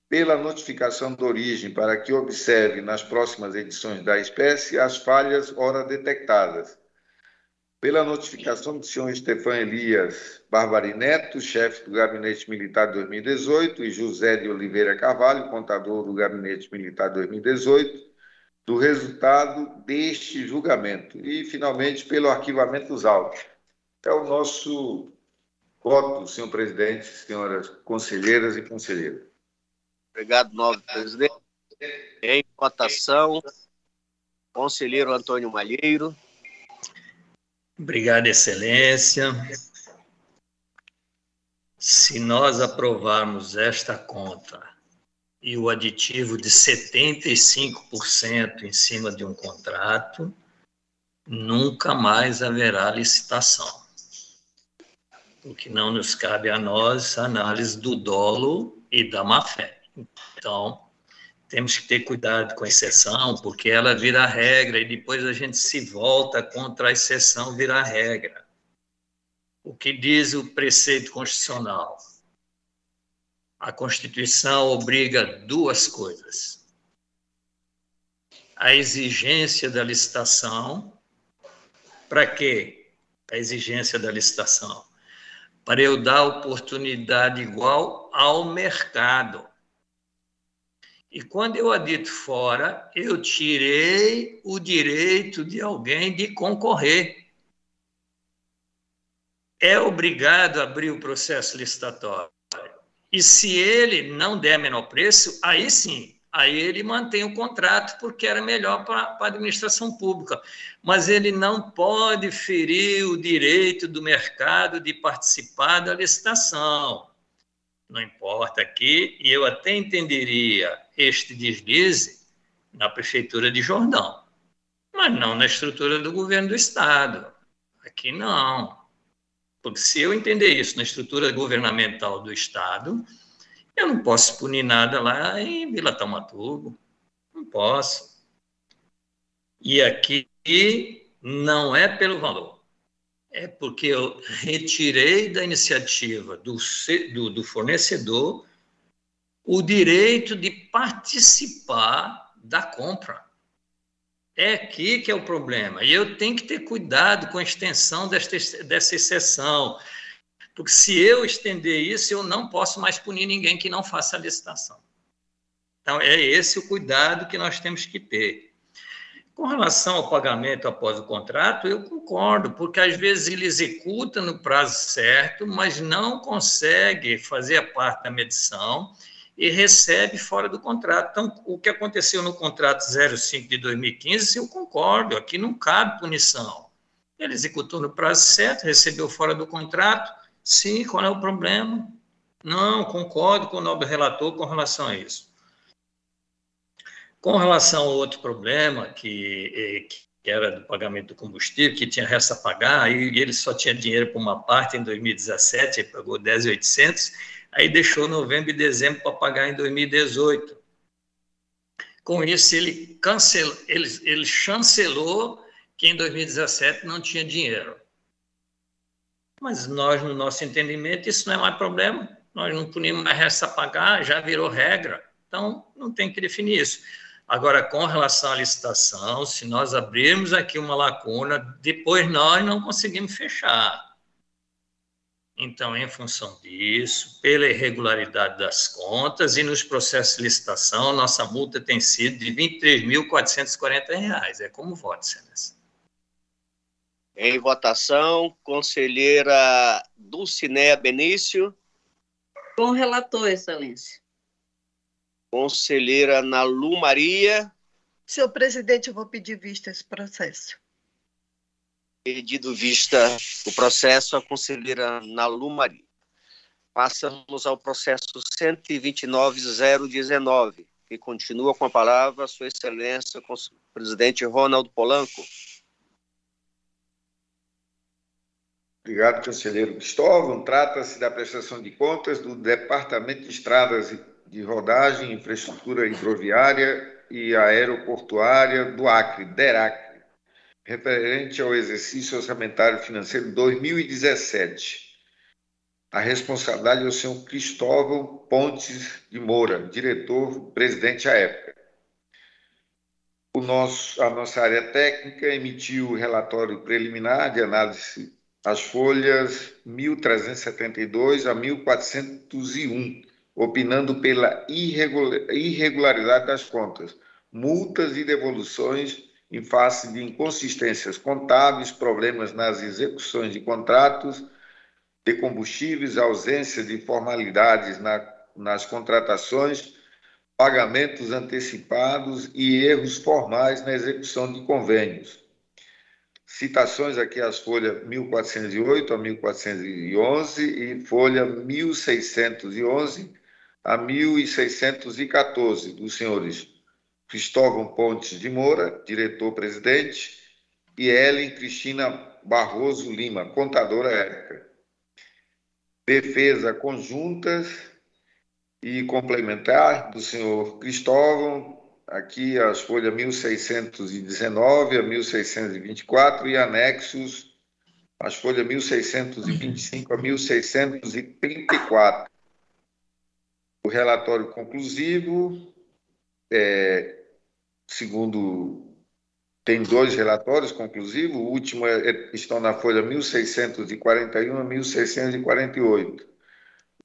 Pela notificação de origem para que observe nas próximas edições da espécie as falhas ora detectadas. Pela notificação do senhor Stefan Elias Barbari Neto, chefe do Gabinete Militar 2018, e José de Oliveira Carvalho, contador do Gabinete Militar 2018, do resultado deste julgamento e, finalmente, pelo arquivamento dos autos. É o nosso voto, senhor presidente, senhoras conselheiras e conselheiros. Obrigado, novo presidente. Em votação, conselheiro Antônio Malheiro. Obrigado, excelência. Se nós aprovarmos esta conta e o aditivo de 75% em cima de um contrato, nunca mais haverá licitação. Porque não nos cabe a nós análise do dolo e da má-fé. Então, temos que ter cuidado com a exceção, porque ela vira regra e depois a gente se volta contra a exceção virar regra. O que diz o preceito constitucional? A Constituição obriga duas coisas: a exigência da licitação. Para quê? A exigência da licitação. Para eu dar oportunidade igual ao mercado. E quando eu adito fora, eu tirei o direito de alguém de concorrer. É obrigado a abrir o processo licitatório. E se ele não der menor preço, aí sim, aí ele mantém o contrato porque era melhor para a administração pública. Mas ele não pode ferir o direito do mercado de participar da licitação. Não importa aqui, e eu até entenderia este deslize na prefeitura de Jordão, mas não na estrutura do governo do estado. Aqui não. Porque se eu entender isso na estrutura governamental do Estado, eu não posso punir nada lá em Vila Taumaturgo. Não posso. E aqui não é pelo valor. É porque eu retirei da iniciativa do, do, do fornecedor o direito de participar da compra. É aqui que é o problema. E eu tenho que ter cuidado com a extensão desta, dessa exceção. Porque se eu estender isso, eu não posso mais punir ninguém que não faça a licitação. Então, é esse o cuidado que nós temos que ter. Com relação ao pagamento após o contrato, eu concordo, porque às vezes ele executa no prazo certo, mas não consegue fazer a parte da medição e recebe fora do contrato. Então, o que aconteceu no contrato 05 de 2015, eu concordo, aqui não cabe punição. Ele executou no prazo certo, recebeu fora do contrato, sim, qual é o problema? Não, concordo com o nobre relator com relação a isso. Com relação ao outro problema, que, eh, que era do pagamento do combustível, que tinha resta a pagar, e ele só tinha dinheiro para uma parte em 2017, ele pagou 10.800, aí deixou novembro e dezembro para pagar em 2018. Com isso, ele, cancelou, ele, ele chancelou que em 2017 não tinha dinheiro. Mas nós, no nosso entendimento, isso não é mais problema. Nós não punimos mais resta a pagar, já virou regra. Então, não tem que definir isso. Agora, com relação à licitação, se nós abrirmos aqui uma lacuna, depois nós não conseguimos fechar. Então, em função disso, pela irregularidade das contas e nos processos de licitação, nossa multa tem sido de R$ 23.440. É como voto, Excelência. Em votação, conselheira Dulcinéia Benício. Com relator, Excelência. Conselheira Nalu Maria. Senhor presidente, eu vou pedir vista esse processo. Pedido vista o processo, a conselheira Nalu Maria. Passamos ao processo 129.019, que continua com a palavra Sua Excelência, presidente Ronaldo Polanco. Obrigado, conselheiro Cristóvão. Trata-se da prestação de contas do Departamento de Estradas de Rodagem, Infraestrutura Hidroviária e Aeroportuária do Acre, DERAC, referente ao exercício orçamentário financeiro 2017. A responsabilidade é o senhor Cristóvão Pontes de Moura, diretor, presidente à época. O nosso, a nossa área técnica emitiu o relatório preliminar de análise as folhas 1372 a 1401, opinando pela irregularidade das contas, multas e devoluções em face de inconsistências contábeis, problemas nas execuções de contratos de combustíveis, ausência de formalidades na, nas contratações, pagamentos antecipados e erros formais na execução de convênios. Citações aqui as folhas 1408 a 1411 e folha 1611 a 1614 dos senhores Cristóvão Pontes de Moura, diretor-presidente, e Ellen Cristina Barroso Lima, contadora ética. Defesa conjuntas e complementar do senhor Cristóvão, aqui as folhas 1619 a 1624 e anexos as folhas 1625 a 1634. O relatório conclusivo, é, segundo, tem dois relatórios conclusivos, o último é, é estão na folha 1641 a 1648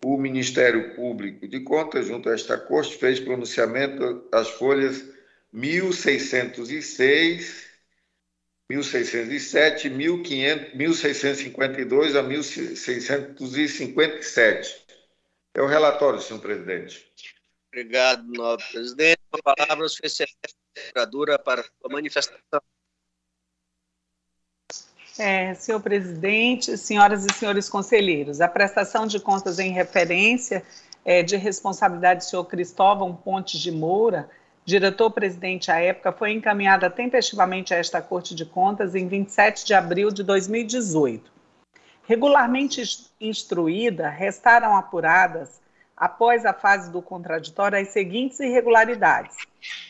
o Ministério Público de Contas, junto a esta corte, fez pronunciamento das folhas 1606, 1607, 1652 a 1657. É o relatório, senhor presidente. Obrigado, nobre presidente. A palavra, sua excelência, para a manifestação. É, senhor presidente, senhoras e senhores conselheiros, a prestação de contas em referência é, de responsabilidade do senhor Cristóvão Pontes de Moura, diretor-presidente à época, foi encaminhada tempestivamente a esta Corte de Contas em 27 de abril de 2018. Regularmente instruída, restaram apuradas, após a fase do contraditório, as seguintes irregularidades: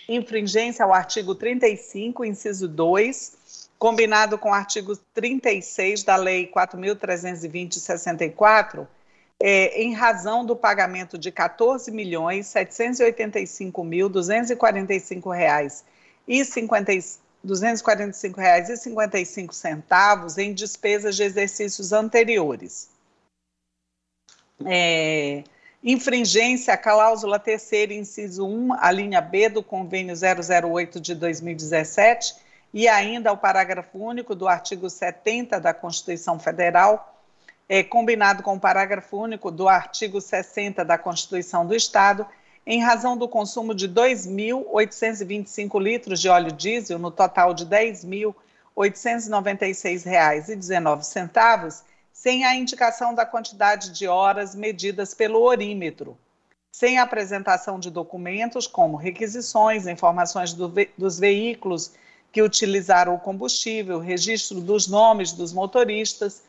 infringência ao artigo 35, inciso 2 combinado com o artigo 36 da Lei 4.320-64, é, em razão do pagamento de 14.785.245 reais e 50, 245 reais e 55 centavos em despesas de exercícios anteriores. É, infringência à cláusula terceira, inciso 1, a linha B do convênio 008 de 2017 e ainda ao parágrafo único do artigo 70 da Constituição Federal, é, combinado com o parágrafo único do artigo 60 da Constituição do Estado, em razão do consumo de 2.825 litros de óleo diesel, no total de R$ 10.896,19, sem a indicação da quantidade de horas medidas pelo orímetro, sem a apresentação de documentos como requisições, informações do ve dos veículos que utilizaram o combustível, registro dos nomes dos motoristas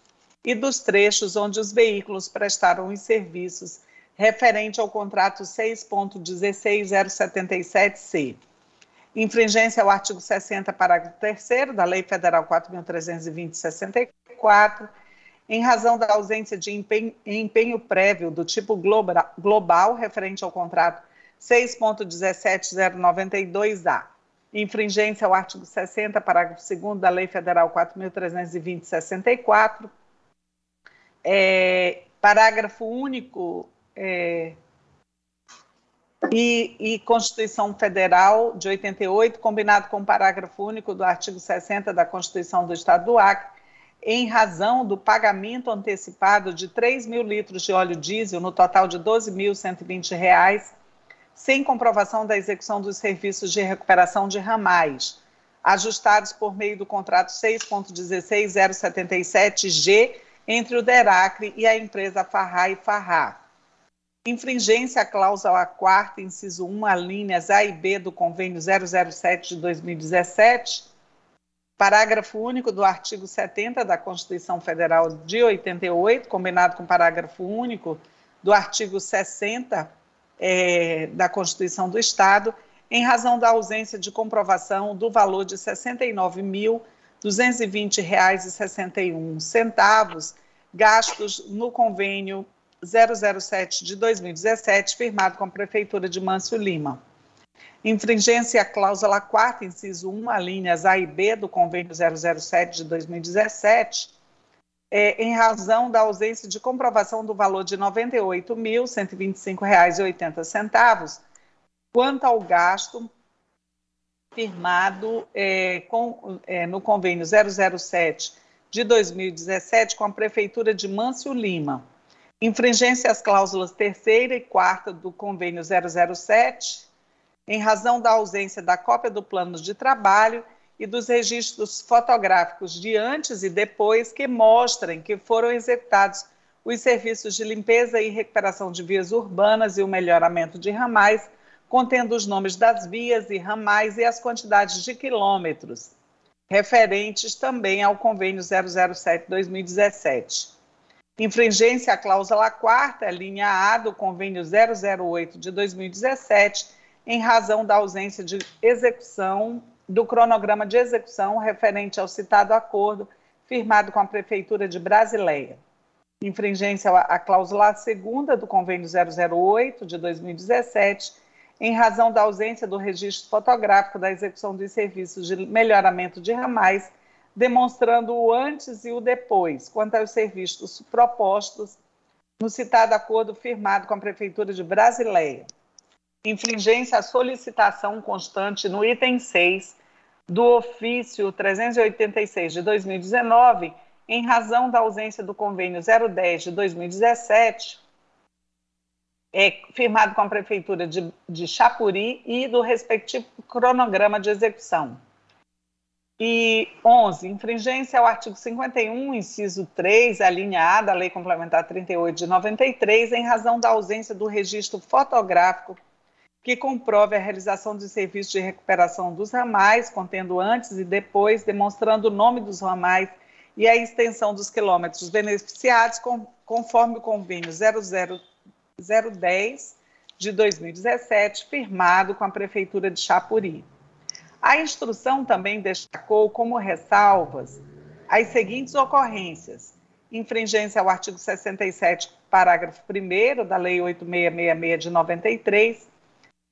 e dos trechos onde os veículos prestaram os serviços, referente ao contrato 6.16077-C. Infringência ao artigo 60, parágrafo 3 da Lei Federal 4.320-64, em razão da ausência de empenho, empenho prévio do tipo global, global referente ao contrato 6.17092A. Infringência ao artigo 60, parágrafo 2 da Lei Federal 4.320-64. É, parágrafo único é, e, e, Constituição Federal de 88, combinado com o parágrafo único do artigo 60 da Constituição do Estado do Acre, em razão do pagamento antecipado de 3 mil litros de óleo diesel, no total de R$ 12.120, sem comprovação da execução dos serviços de recuperação de ramais, ajustados por meio do contrato 6.16077G entre o DERACRE e a empresa Farrá e Farrá. Infringência à cláusula 4 inciso 1, alíneas A e B do convênio 007 de 2017, parágrafo único do artigo 70 da Constituição Federal de 88, combinado com parágrafo único do artigo 60 é, da Constituição do Estado, em razão da ausência de comprovação do valor de R$ 69.220,61 gastos no convênio 007 de 2017, firmado com a Prefeitura de Mâncio Lima. Infringência à cláusula 4, inciso 1, alíneas A e B do convênio 007 de 2017, é, em razão da ausência de comprovação do valor de R$ 98.125,80, quanto ao gasto firmado é, com, é, no convênio 007 de 2017 com a Prefeitura de Mâncio Lima. Infringência às cláusulas terceira e quarta do convênio 007, em razão da ausência da cópia do plano de trabalho e dos registros fotográficos de antes e depois que mostrem que foram executados os serviços de limpeza e recuperação de vias urbanas e o melhoramento de ramais, contendo os nomes das vias e ramais e as quantidades de quilômetros, referentes também ao convênio 007-2017. Infringência à cláusula quarta, linha A do convênio 008 de 2017, em razão da ausência de execução do cronograma de execução referente ao citado acordo firmado com a Prefeitura de Brasileia. Infringência à cláusula segunda do Convênio 008 de 2017, em razão da ausência do registro fotográfico da execução dos serviços de melhoramento de ramais, demonstrando o antes e o depois, quanto aos serviços propostos no citado acordo firmado com a Prefeitura de Brasileia. Infringência à solicitação constante no item 6 do ofício 386 de 2019, em razão da ausência do convênio 010 de 2017, é, firmado com a Prefeitura de, de Chapuri e do respectivo cronograma de execução. E 11, infringência ao artigo 51, inciso 3, a A da Lei Complementar 38 de 93, em razão da ausência do registro fotográfico que comprove a realização dos serviços de recuperação dos ramais, contendo antes e depois, demonstrando o nome dos ramais e a extensão dos quilômetros beneficiados, conforme o convênio 00010 de 2017, firmado com a Prefeitura de Chapuri. A instrução também destacou como ressalvas as seguintes ocorrências: infringência ao artigo 67, parágrafo 1 da Lei 8666 de 93,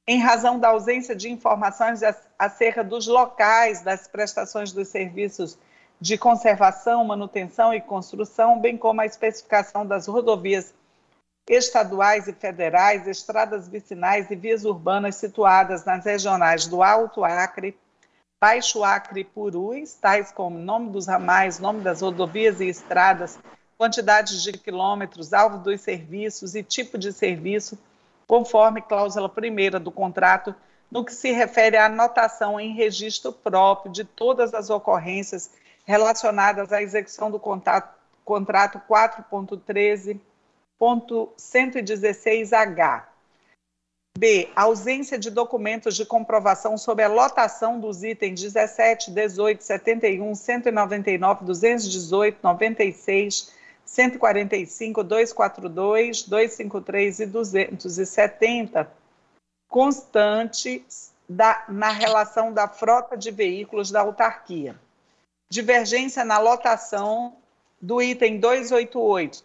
em razão da ausência de informações acerca dos locais das prestações dos serviços de conservação, manutenção e construção, bem como a especificação das rodovias estaduais e federais, estradas vicinais e vias urbanas situadas nas regionais do Alto Acre, Baixo Acre e Purus, tais como nome dos ramais, nome das rodovias e estradas, quantidades de quilômetros, alvo dos serviços e tipo de serviço, conforme cláusula primeira do contrato, no que se refere à anotação em registro próprio de todas as ocorrências relacionadas à execução do contrato, contrato 4.13.116H. B. Ausência de documentos de comprovação sobre a lotação dos itens 17, 18, 71, 199, 218, 96, 145, 242, 253 e 270, constantes da, na relação da frota de veículos da autarquia. Divergência na lotação do item 288,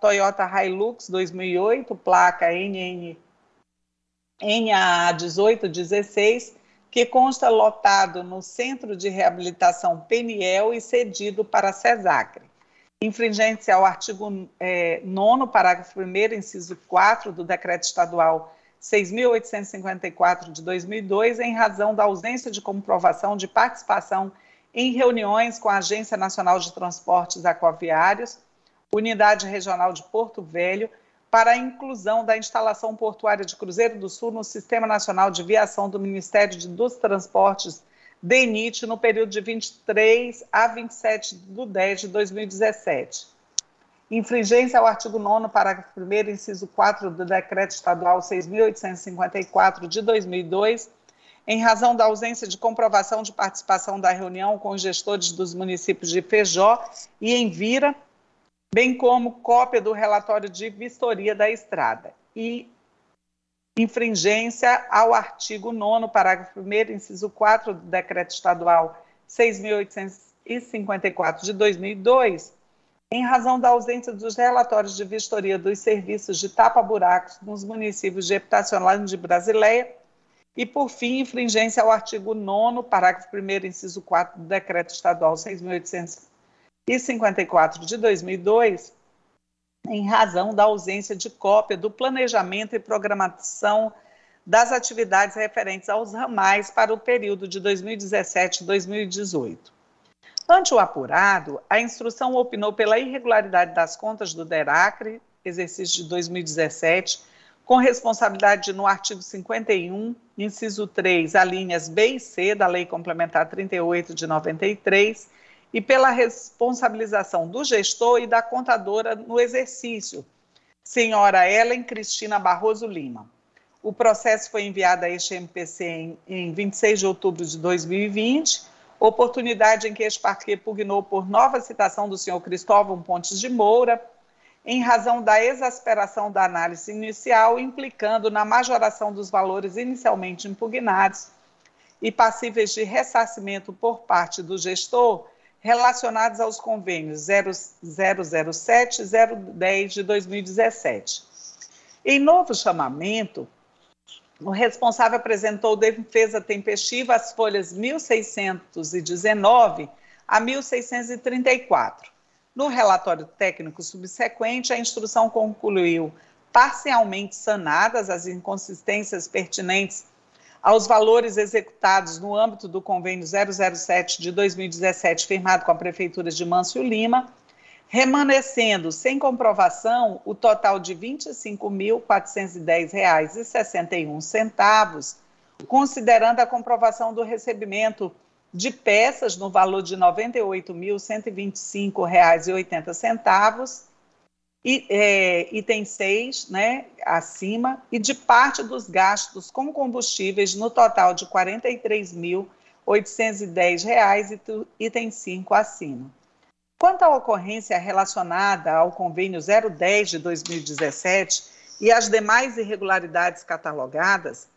Toyota Hilux 2008, placa NN em a 1816, que consta lotado no Centro de Reabilitação Peniel e cedido para a CESACRE. Infringente ao artigo é, 9 parágrafo 1 inciso 4 do Decreto Estadual 6.854 de 2002, em razão da ausência de comprovação de participação em reuniões com a Agência Nacional de Transportes Aquaviários, Unidade Regional de Porto Velho, para a inclusão da instalação portuária de Cruzeiro do Sul no Sistema Nacional de Viação do Ministério dos Transportes, DENIT, no período de 23 a 27 de 10 de 2017. Infringência ao artigo 9 parágrafo 1 inciso 4 do Decreto Estadual 6.854 de 2002, em razão da ausência de comprovação de participação da reunião com os gestores dos municípios de Feijó e Envira, bem como cópia do relatório de vistoria da estrada. E infringência ao artigo 9 parágrafo 1 inciso 4 do Decreto Estadual 6.854 de 2002, em razão da ausência dos relatórios de vistoria dos serviços de tapa-buracos nos municípios de Epitacional de Brasileia, e, por fim, infringência ao artigo 9 parágrafo 1 inciso 4 do Decreto Estadual 6.854 e 54 de 2002, em razão da ausência de cópia do planejamento e programação das atividades referentes aos ramais para o período de 2017-2018. Ante o apurado, a instrução opinou pela irregularidade das contas do DERACRE, exercício de 2017, com responsabilidade no artigo 51, inciso 3, alíneas B e C da Lei Complementar 38 de 93, e pela responsabilização do gestor e da contadora no exercício, senhora Ellen Cristina Barroso Lima. O processo foi enviado a este MPC em, em 26 de outubro de 2020, oportunidade em que este parque pugnou por nova citação do senhor Cristóvão Pontes de Moura, em razão da exasperação da análise inicial, implicando na majoração dos valores inicialmente impugnados e passíveis de ressarcimento por parte do gestor relacionados aos convênios 007 e 010 de 2017. Em novo chamamento, o responsável apresentou defesa tempestiva às folhas 1619 a 1634. No relatório técnico subsequente, a instrução concluiu parcialmente sanadas as inconsistências pertinentes aos valores executados no âmbito do convênio 007 de 2017, firmado com a Prefeitura de Mâncio Lima, remanescendo sem comprovação o total de R$ 25.410,61, considerando a comprovação do recebimento de peças no valor de R$ 98.125,80 e, é, item 6, né, acima, e de parte dos gastos com combustíveis no total de R$ 43.810,00 e item 5 acima. Quanto à ocorrência relacionada ao convênio 010 de 2017 e às demais irregularidades catalogadas,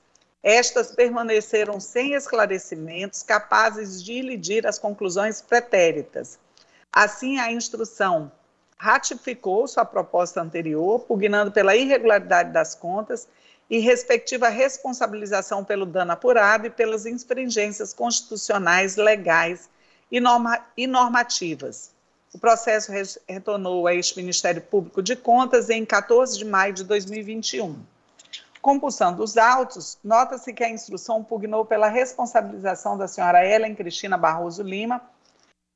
estas permaneceram sem esclarecimentos capazes de ilidir as conclusões pretéritas. Assim, a instrução ratificou sua proposta anterior, pugnando pela irregularidade das contas e respectiva responsabilização pelo dano apurado e pelas infringências constitucionais, legais e, norma e normativas. O processo retornou a este Ministério Público de Contas em 14 de maio de 2021. Compulsando os autos, nota-se que a instrução pugnou pela responsabilização da senhora Ellen Cristina Barroso Lima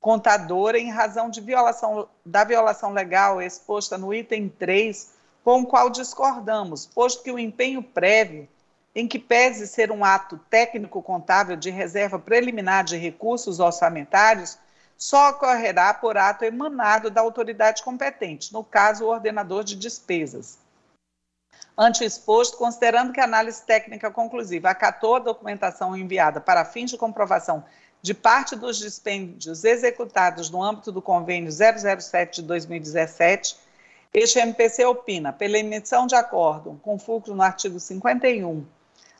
contadora em razão de violação, da violação legal exposta no item 3, com o qual discordamos, posto que o empenho prévio, em que pese ser um ato técnico contábil de reserva preliminar de recursos orçamentários, só ocorrerá por ato emanado da autoridade competente, no caso, o ordenador de despesas. Ante o exposto, considerando que a análise técnica conclusiva acatou a documentação enviada para fins de comprovação de parte dos dispêndios executados no âmbito do convênio 007 de 2017, este MPC opina pela emissão de acordo com fulcro no artigo 51,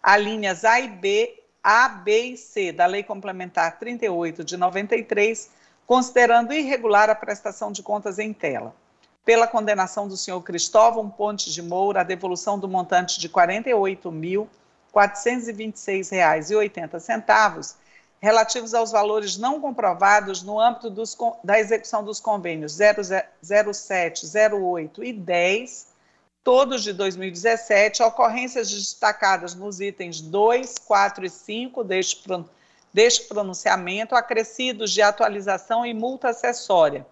alíneas A e B, A, B e C da Lei Complementar 38 de 93, considerando irregular a prestação de contas em tela. Pela condenação do senhor Cristóvão Pontes de Moura, a devolução do montante de R$ 48 mil R$ 426,80, relativos aos valores não comprovados no âmbito dos, da execução dos convênios 07, 08 e 10, todos de 2017, ocorrências destacadas nos itens 2, 4 e 5 deste, deste pronunciamento, acrescidos de atualização e multa acessória,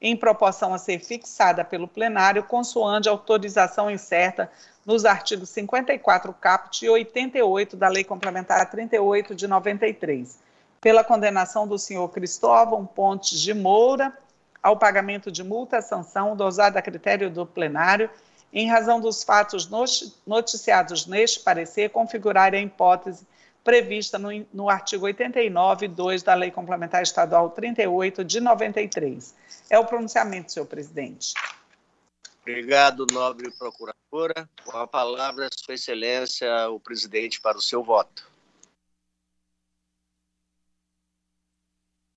em proporção a ser fixada pelo plenário, consoante autorização incerta nos artigos 54 caput e 88 da Lei Complementar 38 de 93, pela condenação do senhor Cristóvão Pontes de Moura ao pagamento de multa sanção dosada a critério do plenário, em razão dos fatos noticiados neste parecer, configurar a hipótese prevista no, no artigo 89, 2 da Lei Complementar Estadual 38 de 93. É o pronunciamento, senhor presidente. Obrigado, nobre procuradora. Com a palavra, Sua Excelência, o presidente, para o seu voto.